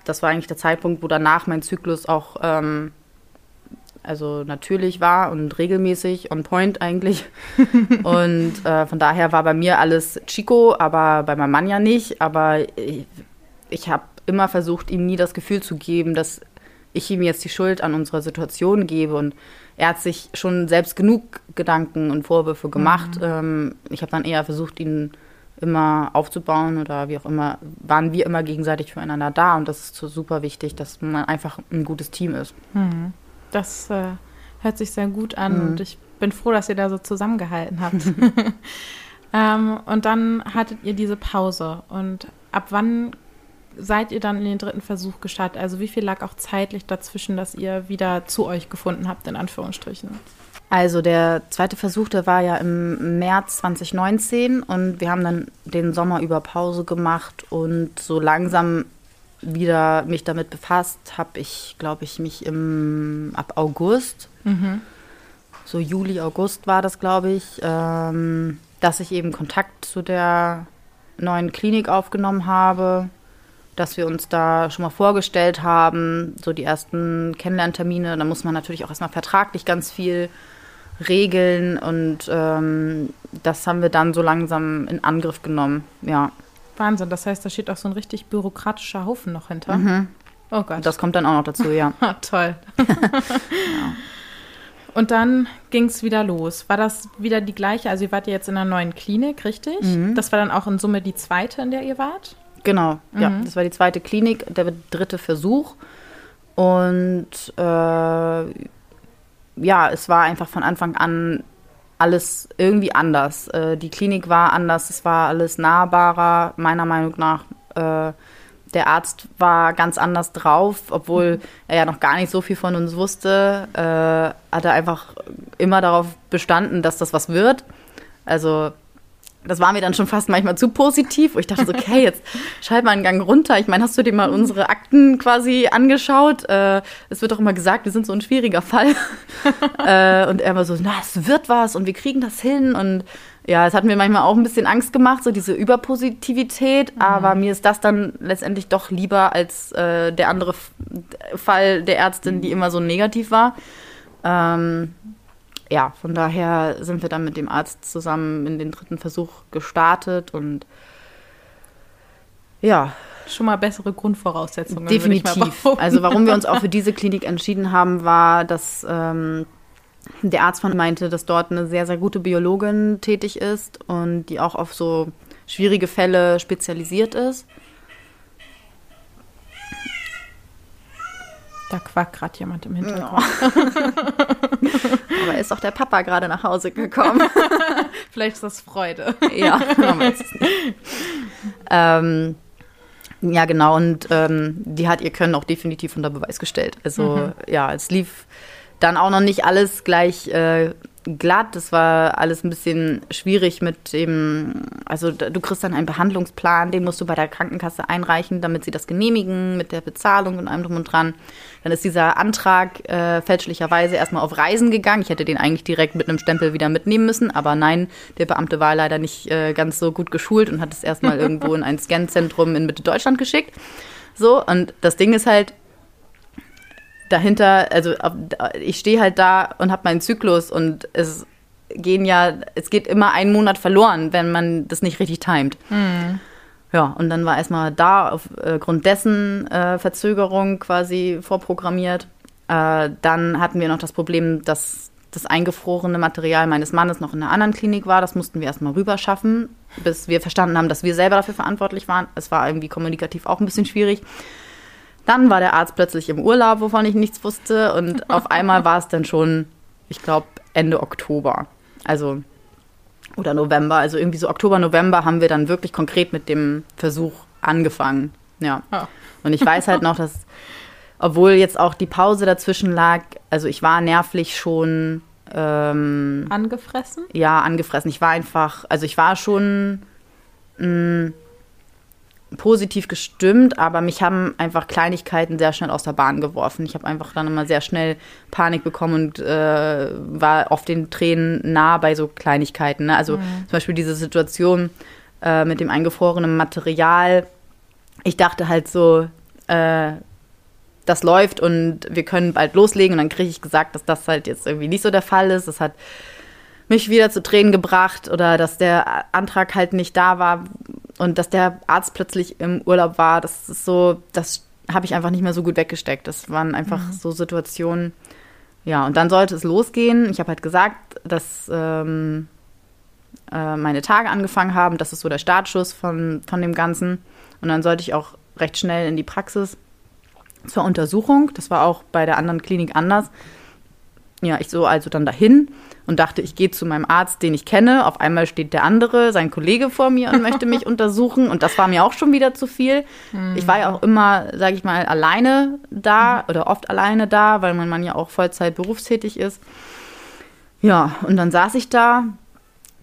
Speaker 1: das war eigentlich der Zeitpunkt, wo danach mein Zyklus auch ähm, also natürlich war und regelmäßig on point eigentlich. und äh, von daher war bei mir alles Chico, aber bei meinem Mann ja nicht. Aber ich, ich habe immer versucht, ihm nie das Gefühl zu geben, dass ich ihm jetzt die Schuld an unserer Situation gebe. Und er hat sich schon selbst genug Gedanken und Vorwürfe gemacht. Mhm. Ähm, ich habe dann eher versucht, ihn immer aufzubauen oder wie auch immer, waren wir immer gegenseitig füreinander da. Und das ist so super wichtig, dass man einfach ein gutes Team ist.
Speaker 2: Mhm. Das äh, hört sich sehr gut an mhm. und ich bin froh, dass ihr da so zusammengehalten habt. ähm, und dann hattet ihr diese Pause. Und ab wann seid ihr dann in den dritten Versuch gestartet? Also wie viel lag auch zeitlich dazwischen, dass ihr wieder zu euch gefunden habt, in Anführungsstrichen?
Speaker 1: Also der zweite Versuch, der war ja im März 2019 und wir haben dann den Sommer über Pause gemacht und so langsam wieder mich damit befasst habe ich, glaube ich, mich im, ab August. Mhm. so Juli, August war das, glaube ich, ähm, dass ich eben Kontakt zu der neuen Klinik aufgenommen habe, dass wir uns da schon mal vorgestellt haben, so die ersten Kennenlerntermine. Da muss man natürlich auch erstmal vertraglich ganz viel regeln und ähm, das haben wir dann so langsam in Angriff genommen, ja.
Speaker 2: Wahnsinn, das heißt, da steht auch so ein richtig bürokratischer Haufen noch hinter. Mhm.
Speaker 1: Oh Gott. Das kommt dann auch noch dazu, ja.
Speaker 2: Toll. ja. Und dann ging es wieder los. War das wieder die gleiche? Also ihr wart ja jetzt in einer neuen Klinik, richtig? Mhm. Das war dann auch in Summe die zweite, in der ihr wart?
Speaker 1: Genau, mhm. ja. Das war die zweite Klinik, der dritte Versuch. Und äh, ja, es war einfach von Anfang an alles irgendwie anders. Äh, die Klinik war anders, es war alles nahbarer, meiner Meinung nach. Äh, der Arzt war ganz anders drauf, obwohl er ja noch gar nicht so viel von uns wusste, äh, hat er einfach immer darauf bestanden, dass das was wird. Also das war mir dann schon fast manchmal zu positiv, wo ich dachte so, okay, jetzt schalt mal einen Gang runter. Ich meine, hast du dir mal unsere Akten quasi angeschaut? Äh, es wird doch immer gesagt, wir sind so ein schwieriger Fall. äh, und er war so, na, es wird was und wir kriegen das hin. Und ja, es hat mir manchmal auch ein bisschen Angst gemacht, so diese Überpositivität. Mhm. Aber mir ist das dann letztendlich doch lieber als äh, der andere Fall der Ärztin, die immer so negativ war. Ähm, ja, von daher sind wir dann mit dem Arzt zusammen in den dritten Versuch gestartet und ja.
Speaker 2: Schon mal bessere Grundvoraussetzungen.
Speaker 1: Definitiv. Also warum wir uns auch für diese Klinik entschieden haben, war, dass ähm, der Arzt von meinte, dass dort eine sehr, sehr gute Biologin tätig ist und die auch auf so schwierige Fälle spezialisiert ist.
Speaker 2: Da quackt gerade jemand im Hintergrund.
Speaker 1: Ja. Aber ist auch der Papa gerade nach Hause gekommen.
Speaker 2: Vielleicht ist das Freude.
Speaker 1: ja, man weiß es nicht. Ähm, ja, genau. Und ähm, die hat ihr Können auch definitiv unter Beweis gestellt. Also mhm. ja, es lief dann auch noch nicht alles gleich äh, glatt. Das war alles ein bisschen schwierig mit dem, also du kriegst dann einen Behandlungsplan, den musst du bei der Krankenkasse einreichen, damit sie das genehmigen mit der Bezahlung und allem drum und dran. Dann ist dieser Antrag äh, fälschlicherweise erstmal auf Reisen gegangen. Ich hätte den eigentlich direkt mit einem Stempel wieder mitnehmen müssen, aber nein, der Beamte war leider nicht äh, ganz so gut geschult und hat es erstmal irgendwo in ein Scanzentrum in Mitte Deutschland geschickt. So, und das Ding ist halt, dahinter, also ich stehe halt da und habe meinen Zyklus und es gehen ja, es geht immer ein Monat verloren, wenn man das nicht richtig timet. Mhm. Ja, und dann war erstmal da aufgrund dessen äh, Verzögerung quasi vorprogrammiert. Äh, dann hatten wir noch das Problem, dass das eingefrorene Material meines Mannes noch in einer anderen Klinik war. Das mussten wir erstmal rüberschaffen, bis wir verstanden haben, dass wir selber dafür verantwortlich waren. Es war irgendwie kommunikativ auch ein bisschen schwierig. Dann war der Arzt plötzlich im Urlaub, wovon ich nichts wusste. Und auf einmal war es dann schon, ich glaube, Ende Oktober. Also, oder November. Also irgendwie so Oktober, November haben wir dann wirklich konkret mit dem Versuch angefangen. Ja. Oh. Und ich weiß halt noch, dass, obwohl jetzt auch die Pause dazwischen lag, also ich war nervlich schon. Ähm,
Speaker 2: angefressen?
Speaker 1: Ja, angefressen. Ich war einfach, also ich war schon. Mh, mm, positiv gestimmt, aber mich haben einfach Kleinigkeiten sehr schnell aus der Bahn geworfen. Ich habe einfach dann immer sehr schnell Panik bekommen und äh, war auf den Tränen nah bei so Kleinigkeiten. Ne? Also mhm. zum Beispiel diese Situation äh, mit dem eingefrorenen Material. Ich dachte halt so, äh, das läuft und wir können bald loslegen. Und dann kriege ich gesagt, dass das halt jetzt irgendwie nicht so der Fall ist. Das hat mich wieder zu Tränen gebracht oder dass der Antrag halt nicht da war, und dass der Arzt plötzlich im Urlaub war, das ist so, das habe ich einfach nicht mehr so gut weggesteckt. Das waren einfach mhm. so Situationen. Ja, und dann sollte es losgehen. Ich habe halt gesagt, dass ähm, äh, meine Tage angefangen haben. Das ist so der Startschuss von, von dem Ganzen. Und dann sollte ich auch recht schnell in die Praxis zur Untersuchung. Das war auch bei der anderen Klinik anders. Ja, ich so also dann dahin und dachte, ich gehe zu meinem Arzt, den ich kenne. Auf einmal steht der andere, sein Kollege vor mir und möchte mich untersuchen. Und das war mir auch schon wieder zu viel. Mhm. Ich war ja auch immer, sage ich mal, alleine da oder oft alleine da, weil mein Mann ja auch Vollzeit berufstätig ist. Ja, und dann saß ich da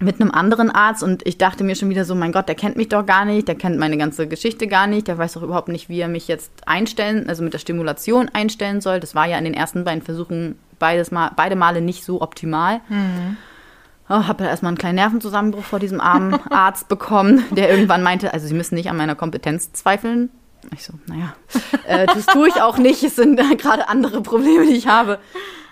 Speaker 1: mit einem anderen Arzt und ich dachte mir schon wieder so, mein Gott, der kennt mich doch gar nicht, der kennt meine ganze Geschichte gar nicht, der weiß doch überhaupt nicht, wie er mich jetzt einstellen, also mit der Stimulation einstellen soll. Das war ja in den ersten beiden Versuchen beides mal, beide Male nicht so optimal. Mhm. Oh, habe erstmal einen kleinen Nervenzusammenbruch vor diesem armen Arzt bekommen, der irgendwann meinte, also Sie müssen nicht an meiner Kompetenz zweifeln. Ich so, naja, äh, das tue ich auch nicht. Es sind äh, gerade andere Probleme, die ich habe.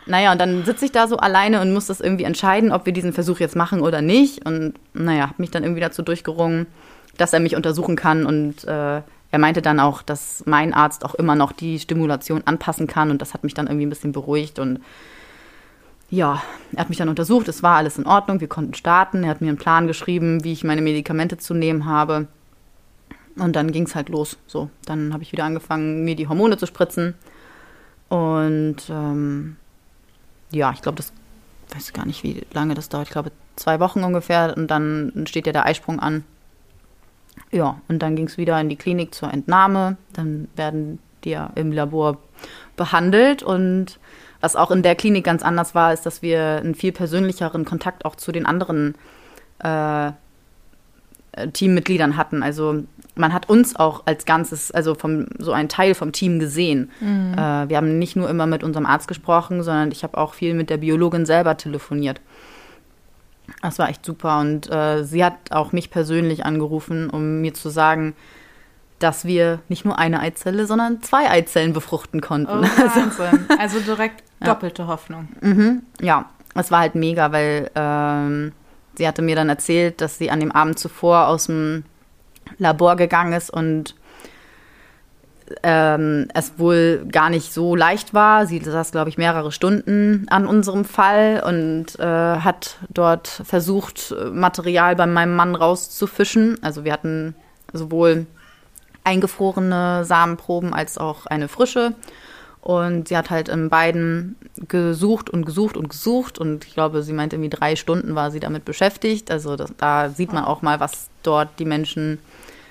Speaker 1: Naja, und dann sitze ich da so alleine und muss das irgendwie entscheiden, ob wir diesen Versuch jetzt machen oder nicht. Und naja, habe mich dann irgendwie dazu durchgerungen, dass er mich untersuchen kann. Und äh, er meinte dann auch, dass mein Arzt auch immer noch die Stimulation anpassen kann. Und das hat mich dann irgendwie ein bisschen beruhigt. Und ja, er hat mich dann untersucht. Es war alles in Ordnung. Wir konnten starten. Er hat mir einen Plan geschrieben, wie ich meine Medikamente zu nehmen habe. Und dann ging es halt los. So, dann habe ich wieder angefangen, mir die Hormone zu spritzen. Und ähm, ja, ich glaube, das weiß gar nicht, wie lange das dauert. Ich glaube, zwei Wochen ungefähr und dann steht ja der Eisprung an. Ja, und dann ging es wieder in die Klinik zur Entnahme. Dann werden die ja im Labor behandelt. Und was auch in der Klinik ganz anders war, ist, dass wir einen viel persönlicheren Kontakt auch zu den anderen äh, Teammitgliedern hatten. Also man hat uns auch als Ganzes, also vom, so ein Teil vom Team gesehen. Mhm. Äh, wir haben nicht nur immer mit unserem Arzt gesprochen, sondern ich habe auch viel mit der Biologin selber telefoniert. Das war echt super und äh, sie hat auch mich persönlich angerufen, um mir zu sagen, dass wir nicht nur eine Eizelle, sondern zwei Eizellen befruchten konnten. Oh,
Speaker 2: Wahnsinn. Also, also direkt doppelte ja. Hoffnung.
Speaker 1: Mhm, ja, es war halt mega, weil ähm, sie hatte mir dann erzählt, dass sie an dem Abend zuvor aus dem Labor gegangen ist und ähm, es wohl gar nicht so leicht war. Sie saß, glaube ich, mehrere Stunden an unserem Fall und äh, hat dort versucht, Material bei meinem Mann rauszufischen. Also wir hatten sowohl eingefrorene Samenproben als auch eine frische. Und sie hat halt in beiden gesucht und gesucht und gesucht. Und ich glaube, sie meinte, irgendwie drei Stunden war sie damit beschäftigt. Also das, da sieht man auch mal, was dort die Menschen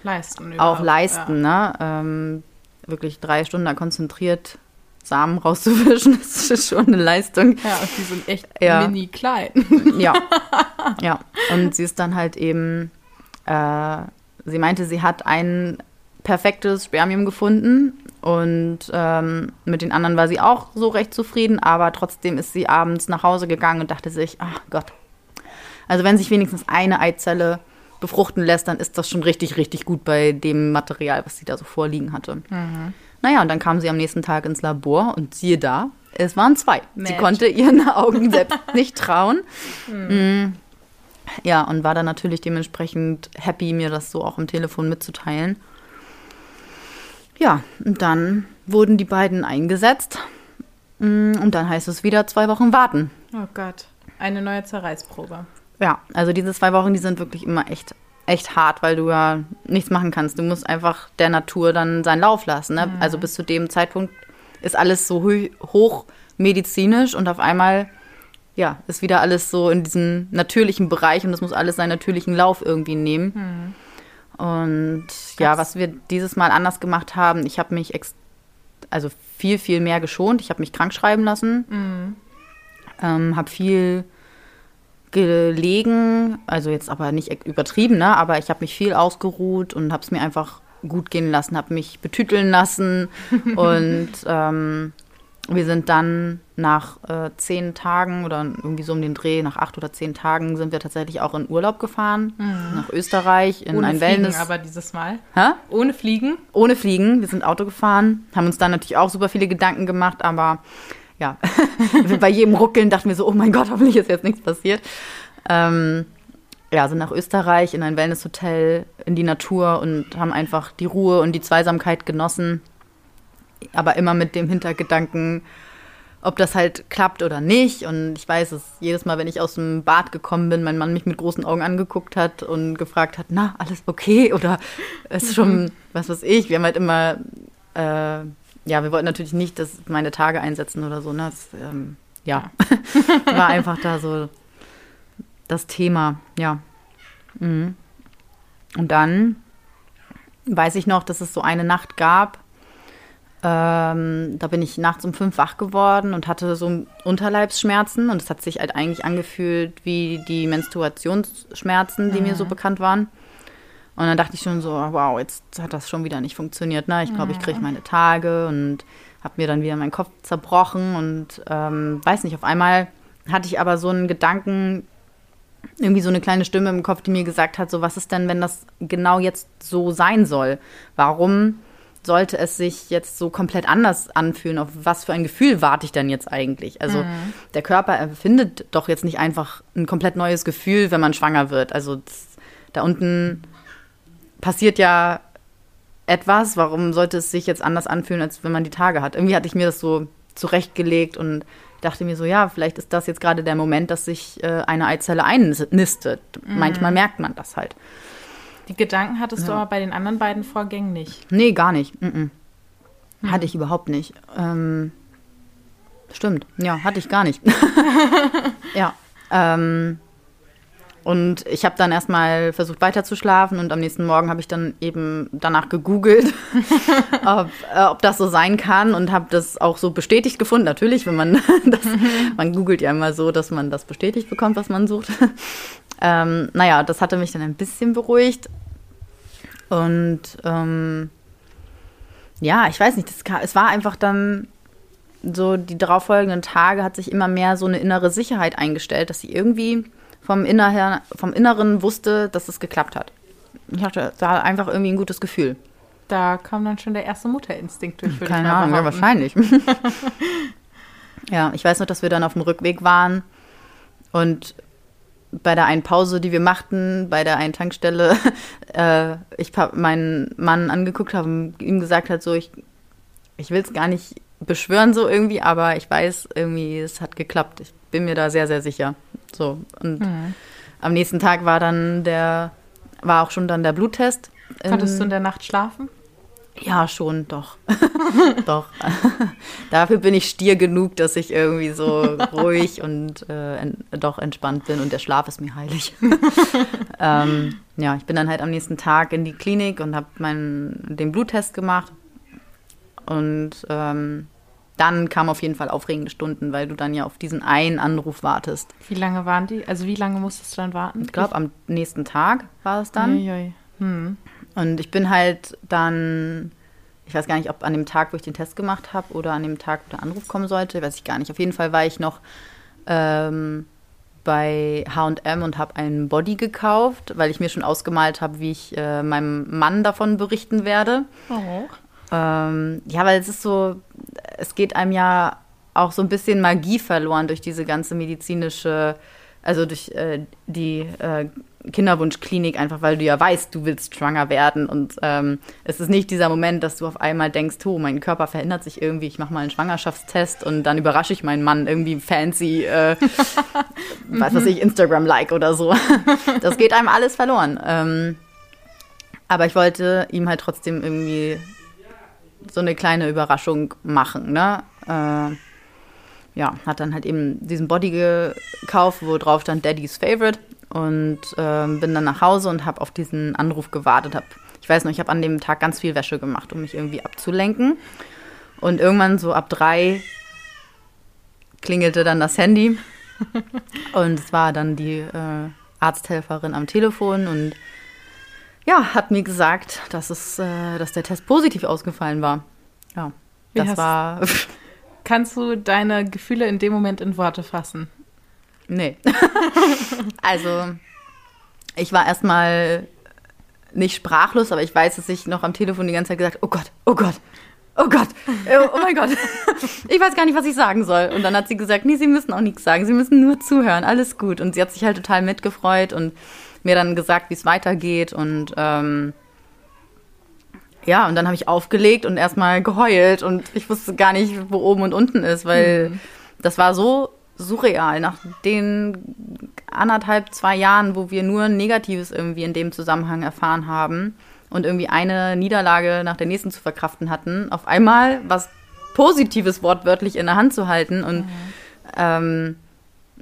Speaker 1: leisten auch leisten. Ja. Ne? Ähm, wirklich drei Stunden da konzentriert Samen rauszufischen, das ist schon eine Leistung.
Speaker 2: Ja, und die sind echt ja. mini klein.
Speaker 1: Ja, ja. Und sie ist dann halt eben, äh, sie meinte, sie hat ein perfektes Spermium gefunden und ähm, mit den anderen war sie auch so recht zufrieden, aber trotzdem ist sie abends nach Hause gegangen und dachte sich, ach Gott. Also wenn sich wenigstens eine Eizelle befruchten lässt, dann ist das schon richtig, richtig gut bei dem Material, was sie da so vorliegen hatte. Mhm. Naja, und dann kam sie am nächsten Tag ins Labor und siehe da, es waren zwei. Mensch. Sie konnte ihren Augen selbst nicht trauen. Mhm. Ja, und war dann natürlich dementsprechend happy, mir das so auch im Telefon mitzuteilen. Ja, und dann wurden die beiden eingesetzt. Mm, und dann heißt es wieder zwei Wochen warten.
Speaker 2: Oh Gott, eine neue Zerreißprobe.
Speaker 1: Ja, also diese zwei Wochen, die sind wirklich immer echt, echt hart, weil du ja nichts machen kannst. Du musst einfach der Natur dann seinen Lauf lassen. Ne? Mhm. Also bis zu dem Zeitpunkt ist alles so hoch medizinisch und auf einmal ja, ist wieder alles so in diesem natürlichen Bereich und das muss alles seinen natürlichen Lauf irgendwie nehmen. Mhm. Und ja, was wir dieses Mal anders gemacht haben, ich habe mich also viel, viel mehr geschont. Ich habe mich krank schreiben lassen, mhm. ähm, habe viel gelegen, also jetzt aber nicht übertrieben, ne? aber ich habe mich viel ausgeruht und habe es mir einfach gut gehen lassen, habe mich betüteln lassen und ähm, wir sind dann nach äh, zehn Tagen oder irgendwie so um den Dreh, nach acht oder zehn Tagen sind wir tatsächlich auch in Urlaub gefahren, mhm. nach Österreich, in
Speaker 2: Ohne
Speaker 1: ein
Speaker 2: Fliegen
Speaker 1: Wellness.
Speaker 2: aber dieses Mal.
Speaker 1: Hä?
Speaker 2: Ohne Fliegen?
Speaker 1: Ohne Fliegen. Wir sind Auto gefahren, haben uns dann natürlich auch super viele Gedanken gemacht, aber ja, bei jedem Ruckeln dachten wir so, oh mein Gott, hoffentlich ist jetzt nichts passiert. Ähm, ja, sind nach Österreich in ein Wellnesshotel, in die Natur und haben einfach die Ruhe und die Zweisamkeit genossen aber immer mit dem Hintergedanken, ob das halt klappt oder nicht. Und ich weiß es, jedes Mal, wenn ich aus dem Bad gekommen bin, mein Mann mich mit großen Augen angeguckt hat und gefragt hat, na, alles okay? Oder ist schon, was weiß ich, wir haben halt immer, äh, ja, wir wollten natürlich nicht, dass meine Tage einsetzen oder so. Ne? Das, ähm, ja, war einfach da so das Thema, ja. Mhm. Und dann weiß ich noch, dass es so eine Nacht gab, ähm, da bin ich nachts um fünf wach geworden und hatte so Unterleibsschmerzen und es hat sich halt eigentlich angefühlt wie die Menstruationsschmerzen, die mhm. mir so mhm. bekannt waren. Und dann dachte ich schon so, wow, jetzt hat das schon wieder nicht funktioniert. Ne? Ich glaube, ich kriege meine Tage und habe mir dann wieder meinen Kopf zerbrochen und ähm, weiß nicht, auf einmal hatte ich aber so einen Gedanken, irgendwie so eine kleine Stimme im Kopf, die mir gesagt hat, so was ist denn, wenn das genau jetzt so sein soll? Warum sollte es sich jetzt so komplett anders anfühlen? Auf was für ein Gefühl warte ich denn jetzt eigentlich? Also mhm. der Körper erfindet doch jetzt nicht einfach ein komplett neues Gefühl, wenn man schwanger wird. Also das, da unten passiert ja etwas. Warum sollte es sich jetzt anders anfühlen, als wenn man die Tage hat? Irgendwie hatte ich mir das so zurechtgelegt und dachte mir so, ja, vielleicht ist das jetzt gerade der Moment, dass sich äh, eine Eizelle einnistet. Mhm. Manchmal merkt man das halt.
Speaker 2: Die Gedanken hattest ja. du aber bei den anderen beiden Vorgängen nicht?
Speaker 1: Nee, gar nicht. Mhm. Mhm. Hatte ich überhaupt nicht. Ähm, stimmt, ja, hatte ich gar nicht. ja. Ähm, und ich habe dann erstmal versucht weiterzuschlafen und am nächsten Morgen habe ich dann eben danach gegoogelt, ob, äh, ob, das so sein kann und habe das auch so bestätigt gefunden. Natürlich, wenn man das, man googelt ja immer so, dass man das bestätigt bekommt, was man sucht. ähm, naja, das hatte mich dann ein bisschen beruhigt. Und ähm, ja, ich weiß nicht, das, es war einfach dann so, die darauffolgenden Tage hat sich immer mehr so eine innere Sicherheit eingestellt, dass sie irgendwie vom, Inner vom Inneren wusste, dass es geklappt hat. Ich hatte da einfach irgendwie ein gutes Gefühl.
Speaker 2: Da kam dann schon der erste Mutterinstinkt durch.
Speaker 1: Keine Ahnung, ja, wahrscheinlich. ja, ich weiß noch, dass wir dann auf dem Rückweg waren und bei der einen Pause, die wir machten, bei der einen Tankstelle, äh, ich meinen Mann angeguckt habe und ihm gesagt hat, so, ich, ich will es gar nicht beschwören so irgendwie, aber ich weiß irgendwie, es hat geklappt. Ich bin mir da sehr, sehr sicher. So. Und mhm. am nächsten Tag war dann der, war auch schon dann der Bluttest.
Speaker 2: Konntest du in der Nacht schlafen?
Speaker 1: Ja, schon, doch. doch. Dafür bin ich stier genug, dass ich irgendwie so ruhig und äh, en doch entspannt bin und der Schlaf ist mir heilig. ähm, ja, ich bin dann halt am nächsten Tag in die Klinik und habe den Bluttest gemacht. Und ähm, dann kamen auf jeden Fall aufregende Stunden, weil du dann ja auf diesen einen Anruf wartest.
Speaker 2: Wie lange waren die? Also wie lange musstest du dann warten?
Speaker 1: Ich glaube, am nächsten Tag war es dann. Hm. Und ich bin halt dann, ich weiß gar nicht, ob an dem Tag, wo ich den Test gemacht habe oder an dem Tag, wo der Anruf kommen sollte, weiß ich gar nicht. Auf jeden Fall war ich noch ähm, bei H&M und habe einen Body gekauft, weil ich mir schon ausgemalt habe, wie ich äh, meinem Mann davon berichten werde. Oh. Ähm, ja, weil es ist so, es geht einem ja auch so ein bisschen Magie verloren durch diese ganze medizinische, also durch äh, die äh, Kinderwunschklinik, einfach weil du ja weißt, du willst schwanger werden. Und ähm, es ist nicht dieser Moment, dass du auf einmal denkst, oh, mein Körper verändert sich irgendwie, ich mache mal einen Schwangerschaftstest und dann überrasche ich meinen Mann irgendwie fancy, äh, was weiß ich, Instagram-like oder so. das geht einem alles verloren. Ähm, aber ich wollte ihm halt trotzdem irgendwie so eine kleine Überraschung machen. Ne? Äh, ja, hat dann halt eben diesen Body gekauft, wo drauf stand Daddy's Favorite und äh, bin dann nach Hause und habe auf diesen Anruf gewartet. Hab, ich weiß noch, ich habe an dem Tag ganz viel Wäsche gemacht, um mich irgendwie abzulenken. Und irgendwann so ab drei klingelte dann das Handy und es war dann die äh, Arzthelferin am Telefon und ja, hat mir gesagt, dass, es, äh, dass der Test positiv ausgefallen war. Ja, Wie das war.
Speaker 2: Kannst du deine Gefühle in dem Moment in Worte fassen?
Speaker 1: Nee. also, ich war erstmal nicht sprachlos, aber ich weiß, dass ich noch am Telefon die ganze Zeit gesagt oh Gott, oh Gott, oh Gott, oh, oh mein Gott, ich weiß gar nicht, was ich sagen soll. Und dann hat sie gesagt, nee, Sie müssen auch nichts sagen, Sie müssen nur zuhören, alles gut. Und sie hat sich halt total mitgefreut und mir dann gesagt, wie es weitergeht und ähm, ja, und dann habe ich aufgelegt und erstmal geheult und ich wusste gar nicht, wo oben und unten ist, weil mhm. das war so surreal. Nach den anderthalb, zwei Jahren, wo wir nur Negatives irgendwie in dem Zusammenhang erfahren haben und irgendwie eine Niederlage nach der nächsten zu verkraften hatten, auf einmal was Positives wortwörtlich in der Hand zu halten und mhm. ähm,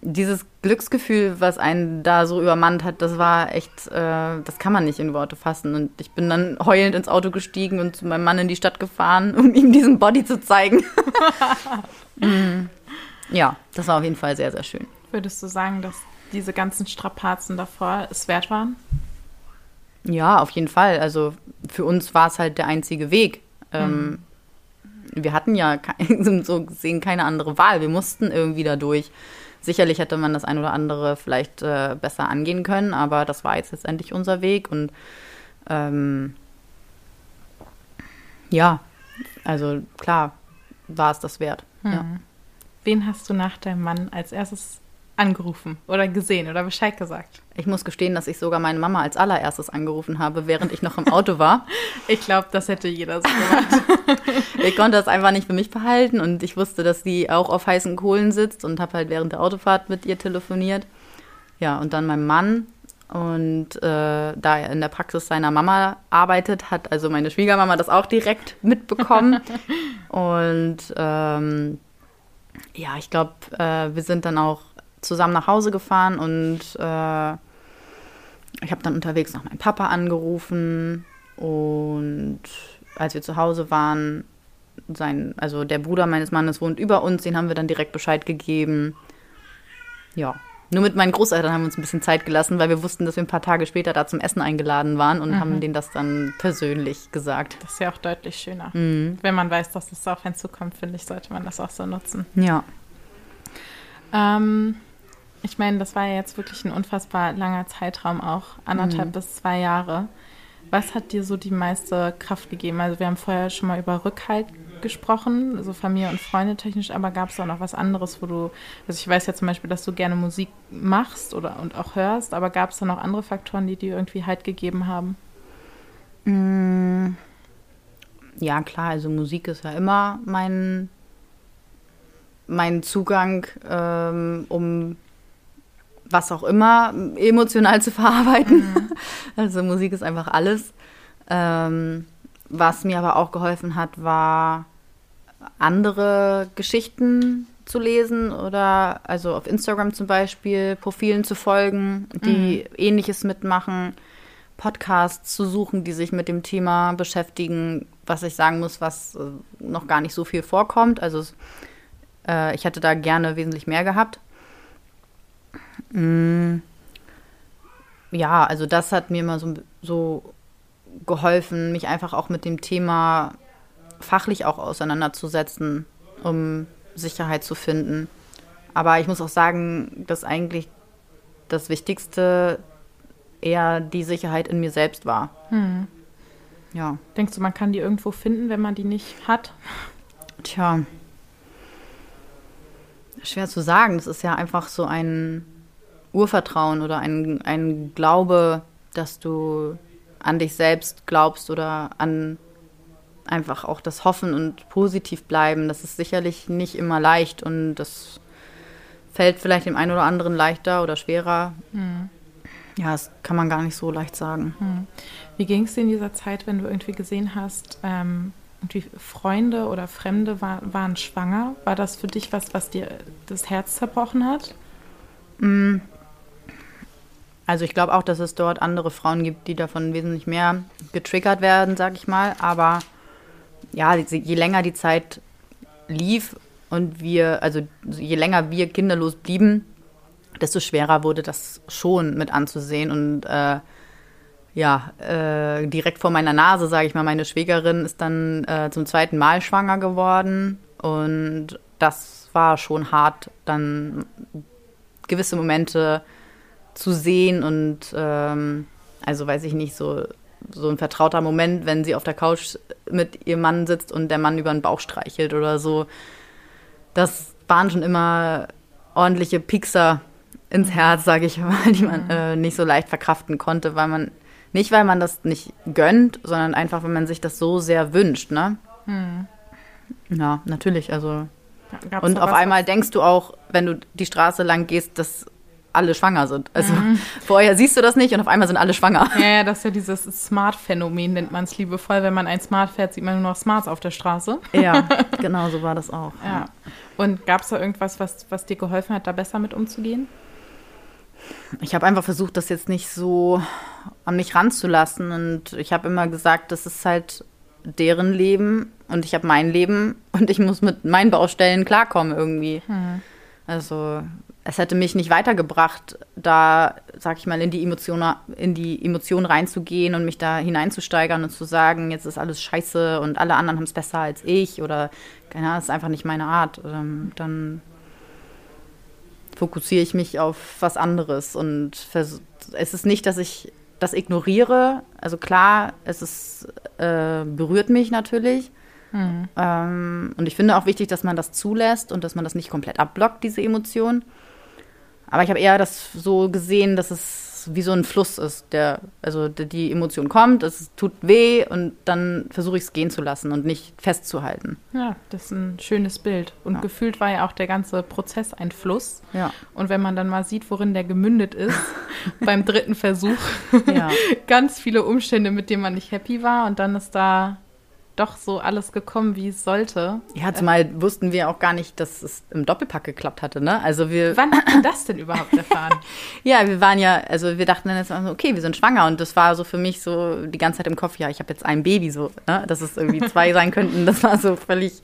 Speaker 1: dieses Glücksgefühl, was einen da so übermannt hat, das war echt, äh, das kann man nicht in Worte fassen. Und ich bin dann heulend ins Auto gestiegen und zu meinem Mann in die Stadt gefahren, um ihm diesen Body zu zeigen. mm. Ja, das war auf jeden Fall sehr, sehr schön.
Speaker 2: Würdest du sagen, dass diese ganzen Strapazen davor es wert waren?
Speaker 1: Ja, auf jeden Fall. Also für uns war es halt der einzige Weg. Ähm, wir hatten ja so gesehen keine andere Wahl. Wir mussten irgendwie dadurch. Sicherlich hätte man das ein oder andere vielleicht äh, besser angehen können, aber das war jetzt letztendlich unser Weg und ähm, ja, also klar war es das wert. Hm. Ja.
Speaker 2: Wen hast du nach deinem Mann als erstes angerufen oder gesehen oder Bescheid gesagt?
Speaker 1: Ich muss gestehen, dass ich sogar meine Mama als allererstes angerufen habe, während ich noch im Auto war.
Speaker 2: ich glaube, das hätte jeder so gemacht.
Speaker 1: ich konnte das einfach nicht für mich behalten und ich wusste, dass sie auch auf heißen Kohlen sitzt und habe halt während der Autofahrt mit ihr telefoniert. Ja, und dann mein Mann. Und äh, da er in der Praxis seiner Mama arbeitet, hat also meine Schwiegermama das auch direkt mitbekommen. und ähm, ja, ich glaube, äh, wir sind dann auch zusammen nach Hause gefahren und äh, ich habe dann unterwegs noch meinen Papa angerufen und als wir zu Hause waren, sein, also der Bruder meines Mannes wohnt über uns, den haben wir dann direkt Bescheid gegeben. Ja. Nur mit meinen Großeltern haben wir uns ein bisschen Zeit gelassen, weil wir wussten, dass wir ein paar Tage später da zum Essen eingeladen waren und mhm. haben denen das dann persönlich gesagt.
Speaker 2: Das ist ja auch deutlich schöner. Mhm. Wenn man weiß, dass es auf einen zukommt, finde ich, sollte man das auch so nutzen.
Speaker 1: Ja.
Speaker 2: Ähm, ich meine, das war ja jetzt wirklich ein unfassbar langer Zeitraum, auch anderthalb mhm. bis zwei Jahre. Was hat dir so die meiste Kraft gegeben? Also wir haben vorher schon mal über Rückhalt gesprochen, also Familie und Freunde technisch, aber gab es auch noch was anderes, wo du, also ich weiß ja zum Beispiel, dass du gerne Musik machst oder und auch hörst, aber gab es da noch andere Faktoren, die dir irgendwie Halt gegeben haben?
Speaker 1: Mm. Ja, klar, also Musik ist ja immer mein, mein Zugang, ähm, um was auch immer emotional zu verarbeiten. Mhm. Also Musik ist einfach alles. Ähm, was mir aber auch geholfen hat, war andere Geschichten zu lesen oder also auf Instagram zum Beispiel Profilen zu folgen, die mhm. ähnliches mitmachen, Podcasts zu suchen, die sich mit dem Thema beschäftigen, was ich sagen muss, was äh, noch gar nicht so viel vorkommt. Also äh, ich hätte da gerne wesentlich mehr gehabt. Mm. Ja, also das hat mir immer so, so geholfen, mich einfach auch mit dem Thema fachlich auch auseinanderzusetzen, um Sicherheit zu finden. Aber ich muss auch sagen, dass eigentlich das Wichtigste eher die Sicherheit in mir selbst war. Hm.
Speaker 2: Ja. Denkst du, man kann die irgendwo finden, wenn man die nicht hat?
Speaker 1: Tja. Schwer zu sagen. Das ist ja einfach so ein Urvertrauen oder ein, ein Glaube, dass du an dich selbst glaubst oder an einfach auch das Hoffen und positiv bleiben. Das ist sicherlich nicht immer leicht und das fällt vielleicht dem einen oder anderen leichter oder schwerer. Mhm. Ja, das kann man gar nicht so leicht sagen. Mhm.
Speaker 2: Wie ging es dir in dieser Zeit, wenn du irgendwie gesehen hast, ähm, irgendwie Freunde oder Fremde war, waren schwanger? War das für dich was, was dir das Herz zerbrochen hat?
Speaker 1: Mhm. Also ich glaube auch, dass es dort andere Frauen gibt, die davon wesentlich mehr getriggert werden, sag ich mal. Aber ja, je länger die Zeit lief und wir, also je länger wir kinderlos blieben, desto schwerer wurde das schon mit anzusehen. Und äh, ja, äh, direkt vor meiner Nase, sage ich mal, meine Schwägerin ist dann äh, zum zweiten Mal schwanger geworden. Und das war schon hart, dann gewisse Momente zu sehen und ähm, also weiß ich nicht, so, so ein vertrauter Moment, wenn sie auf der Couch mit ihrem Mann sitzt und der Mann über den Bauch streichelt oder so. Das waren schon immer ordentliche Pixer ins Herz, sage ich mal, die man äh, nicht so leicht verkraften konnte, weil man nicht, weil man das nicht gönnt, sondern einfach, wenn man sich das so sehr wünscht, ne? Hm. Ja, natürlich, also. Gab's und auf einmal denkst du auch, wenn du die Straße lang gehst, dass alle schwanger sind. Also mhm. vorher siehst du das nicht und auf einmal sind alle schwanger.
Speaker 2: Ja, ja das ist ja dieses Smart-Phänomen, nennt man es liebevoll. Wenn man ein Smart fährt, sieht man nur noch Smarts auf der Straße.
Speaker 1: Ja, genau so war das auch.
Speaker 2: Ja. Und gab es da irgendwas, was, was dir geholfen hat, da besser mit umzugehen?
Speaker 1: Ich habe einfach versucht, das jetzt nicht so an mich ranzulassen. Und ich habe immer gesagt, das ist halt deren Leben und ich habe mein Leben und ich muss mit meinen Baustellen klarkommen irgendwie. Mhm. Also es hätte mich nicht weitergebracht, da, sag ich mal, in die Emotion, in die Emotion reinzugehen und mich da hineinzusteigern und zu sagen, jetzt ist alles scheiße und alle anderen haben es besser als ich oder keine Ahnung, das ist einfach nicht meine Art. Ähm, dann fokussiere ich mich auf was anderes und es ist nicht, dass ich das ignoriere. Also klar, es ist, äh, berührt mich natürlich. Mhm. Ähm, und ich finde auch wichtig, dass man das zulässt und dass man das nicht komplett abblockt, diese Emotion. Aber ich habe eher das so gesehen, dass es wie so ein Fluss ist. Der, also die Emotion kommt, es tut weh und dann versuche ich es gehen zu lassen und nicht festzuhalten.
Speaker 2: Ja, das ist ein schönes Bild. Und ja. gefühlt war ja auch der ganze Prozess ein Fluss.
Speaker 1: Ja.
Speaker 2: Und wenn man dann mal sieht, worin der gemündet ist, beim dritten Versuch, ja. ganz viele Umstände, mit denen man nicht happy war und dann ist da doch so alles gekommen, wie es sollte.
Speaker 1: Ja, zumal äh, wussten wir auch gar nicht, dass es im Doppelpack geklappt hatte, ne? Also wir.
Speaker 2: Wann hat man das denn überhaupt erfahren?
Speaker 1: ja, wir waren ja, also wir dachten dann jetzt so, okay, wir sind schwanger und das war so für mich so die ganze Zeit im Kopf, ja, ich habe jetzt ein Baby, so, ne? Dass es irgendwie zwei sein könnten. Das war so völlig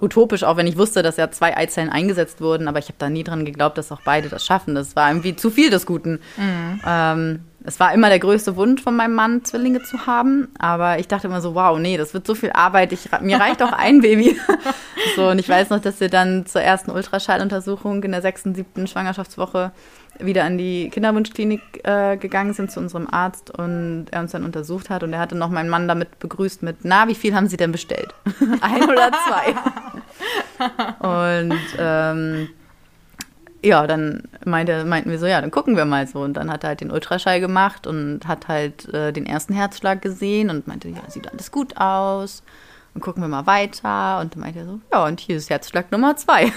Speaker 1: utopisch, auch wenn ich wusste, dass ja zwei Eizellen eingesetzt wurden, aber ich habe da nie dran geglaubt, dass auch beide das schaffen. Das war irgendwie zu viel des Guten. Mhm. Ähm, es war immer der größte Wunsch von meinem Mann, Zwillinge zu haben. Aber ich dachte immer so, wow, nee, das wird so viel Arbeit. Ich, mir reicht auch ein Baby. so, und ich weiß noch, dass wir dann zur ersten Ultraschalluntersuchung in der sechsten, siebten Schwangerschaftswoche wieder an die Kinderwunschklinik äh, gegangen sind zu unserem Arzt und er uns dann untersucht hat. Und er hatte noch meinen Mann damit begrüßt mit, na, wie viel haben Sie denn bestellt? ein oder zwei? und ähm, ja, dann meinte, meinten wir so, ja, dann gucken wir mal so. Und dann hat er halt den Ultraschall gemacht und hat halt äh, den ersten Herzschlag gesehen und meinte, ja, sieht alles gut aus. Und gucken wir mal weiter. Und dann meinte er so, ja, und hier ist Herzschlag Nummer zwei.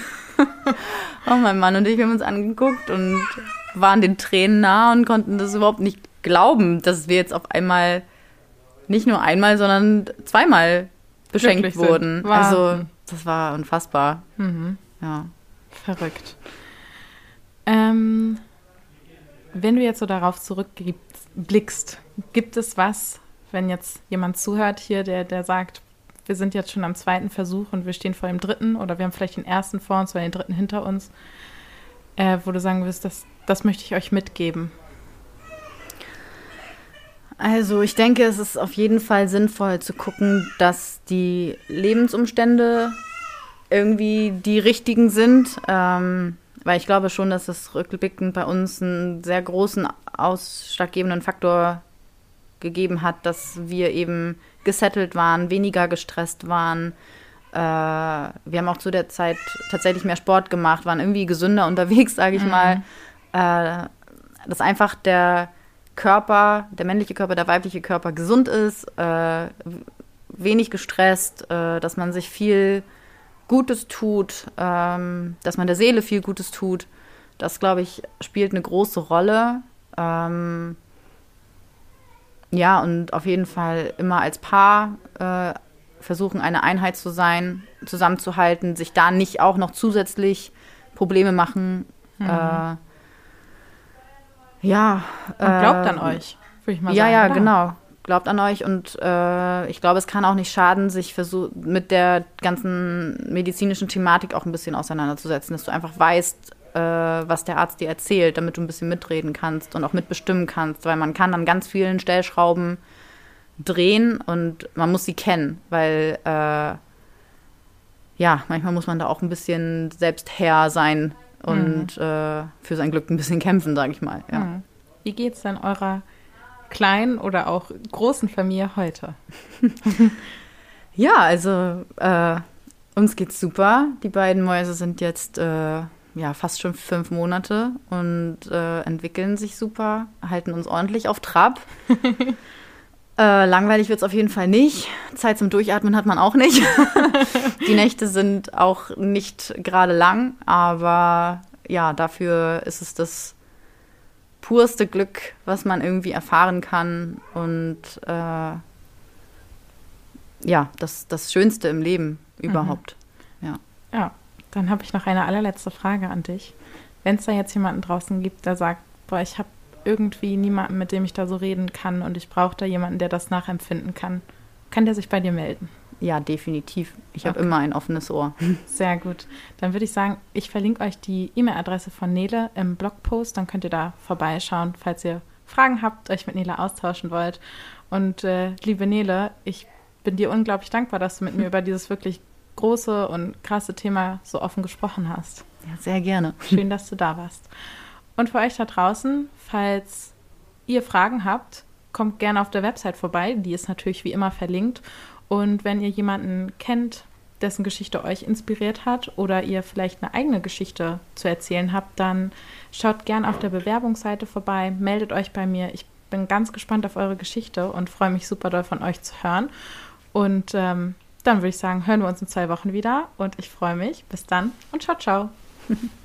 Speaker 1: und mein Mann und ich haben uns angeguckt und waren den Tränen nah und konnten das überhaupt nicht glauben, dass wir jetzt auf einmal nicht nur einmal, sondern zweimal beschenkt wurden. Also, das war unfassbar. Mhm. Ja.
Speaker 2: Verrückt. Ähm, wenn du jetzt so darauf zurückblickst, gibt es was, wenn jetzt jemand zuhört hier, der, der sagt, wir sind jetzt schon am zweiten Versuch und wir stehen vor dem dritten oder wir haben vielleicht den ersten vor uns oder den dritten hinter uns, äh, wo du sagen wirst, das, das möchte ich euch mitgeben?
Speaker 1: Also ich denke, es ist auf jeden Fall sinnvoll zu gucken, dass die Lebensumstände irgendwie die richtigen sind. Ähm, weil ich glaube schon, dass es rückblickend bei uns einen sehr großen ausschlaggebenden Faktor gegeben hat, dass wir eben gesettelt waren, weniger gestresst waren. Äh, wir haben auch zu der Zeit tatsächlich mehr Sport gemacht, waren irgendwie gesünder unterwegs, sage ich mhm. mal. Äh, dass einfach der Körper, der männliche Körper, der weibliche Körper gesund ist, äh, wenig gestresst, äh, dass man sich viel Gutes tut, ähm, dass man der Seele viel Gutes tut. Das, glaube ich, spielt eine große Rolle. Ähm, ja, und auf jeden Fall immer als Paar äh, versuchen, eine Einheit zu sein, zusammenzuhalten, sich da nicht auch noch zusätzlich Probleme machen. Mhm. Äh, ja.
Speaker 2: Und glaubt äh, an euch,
Speaker 1: würde ich mal ja, sagen. Ja, ja, genau glaubt an euch und äh, ich glaube, es kann auch nicht schaden, sich versuch, mit der ganzen medizinischen Thematik auch ein bisschen auseinanderzusetzen, dass du einfach weißt, äh, was der Arzt dir erzählt, damit du ein bisschen mitreden kannst und auch mitbestimmen kannst, weil man kann an ganz vielen Stellschrauben drehen und man muss sie kennen, weil äh, ja, manchmal muss man da auch ein bisschen selbst Herr sein und mhm. Äh, für sein Glück ein bisschen kämpfen, sage ich mal. Ja. Mhm.
Speaker 2: Wie geht's denn eurer kleinen oder auch großen Familie heute?
Speaker 1: ja, also äh, uns geht's super. Die beiden Mäuse sind jetzt äh, ja fast schon fünf Monate und äh, entwickeln sich super, halten uns ordentlich auf Trab. Äh, langweilig wird es auf jeden Fall nicht. Zeit zum Durchatmen hat man auch nicht. Die Nächte sind auch nicht gerade lang, aber ja, dafür ist es das purste Glück, was man irgendwie erfahren kann und äh, ja, das, das Schönste im Leben überhaupt. Mhm. Ja.
Speaker 2: Ja, dann habe ich noch eine allerletzte Frage an dich. Wenn es da jetzt jemanden draußen gibt, der sagt, boah, ich habe irgendwie niemanden, mit dem ich da so reden kann und ich brauche da jemanden, der das nachempfinden kann, kann der sich bei dir melden?
Speaker 1: Ja, definitiv. Ich okay. habe immer ein offenes Ohr.
Speaker 2: Sehr gut. Dann würde ich sagen, ich verlinke euch die E-Mail-Adresse von Nele im Blogpost. Dann könnt ihr da vorbeischauen, falls ihr Fragen habt, euch mit Nele austauschen wollt. Und äh, liebe Nele, ich bin dir unglaublich dankbar, dass du mit mir über dieses wirklich große und krasse Thema so offen gesprochen hast.
Speaker 1: Ja, sehr gerne.
Speaker 2: Schön, dass du da warst. Und für euch da draußen, falls ihr Fragen habt, kommt gerne auf der Website vorbei. Die ist natürlich wie immer verlinkt. Und wenn ihr jemanden kennt, dessen Geschichte euch inspiriert hat oder ihr vielleicht eine eigene Geschichte zu erzählen habt, dann schaut gerne auf der Bewerbungsseite vorbei, meldet euch bei mir. Ich bin ganz gespannt auf eure Geschichte und freue mich super doll von euch zu hören. Und ähm, dann würde ich sagen, hören wir uns in zwei Wochen wieder und ich freue mich. Bis dann und ciao, ciao.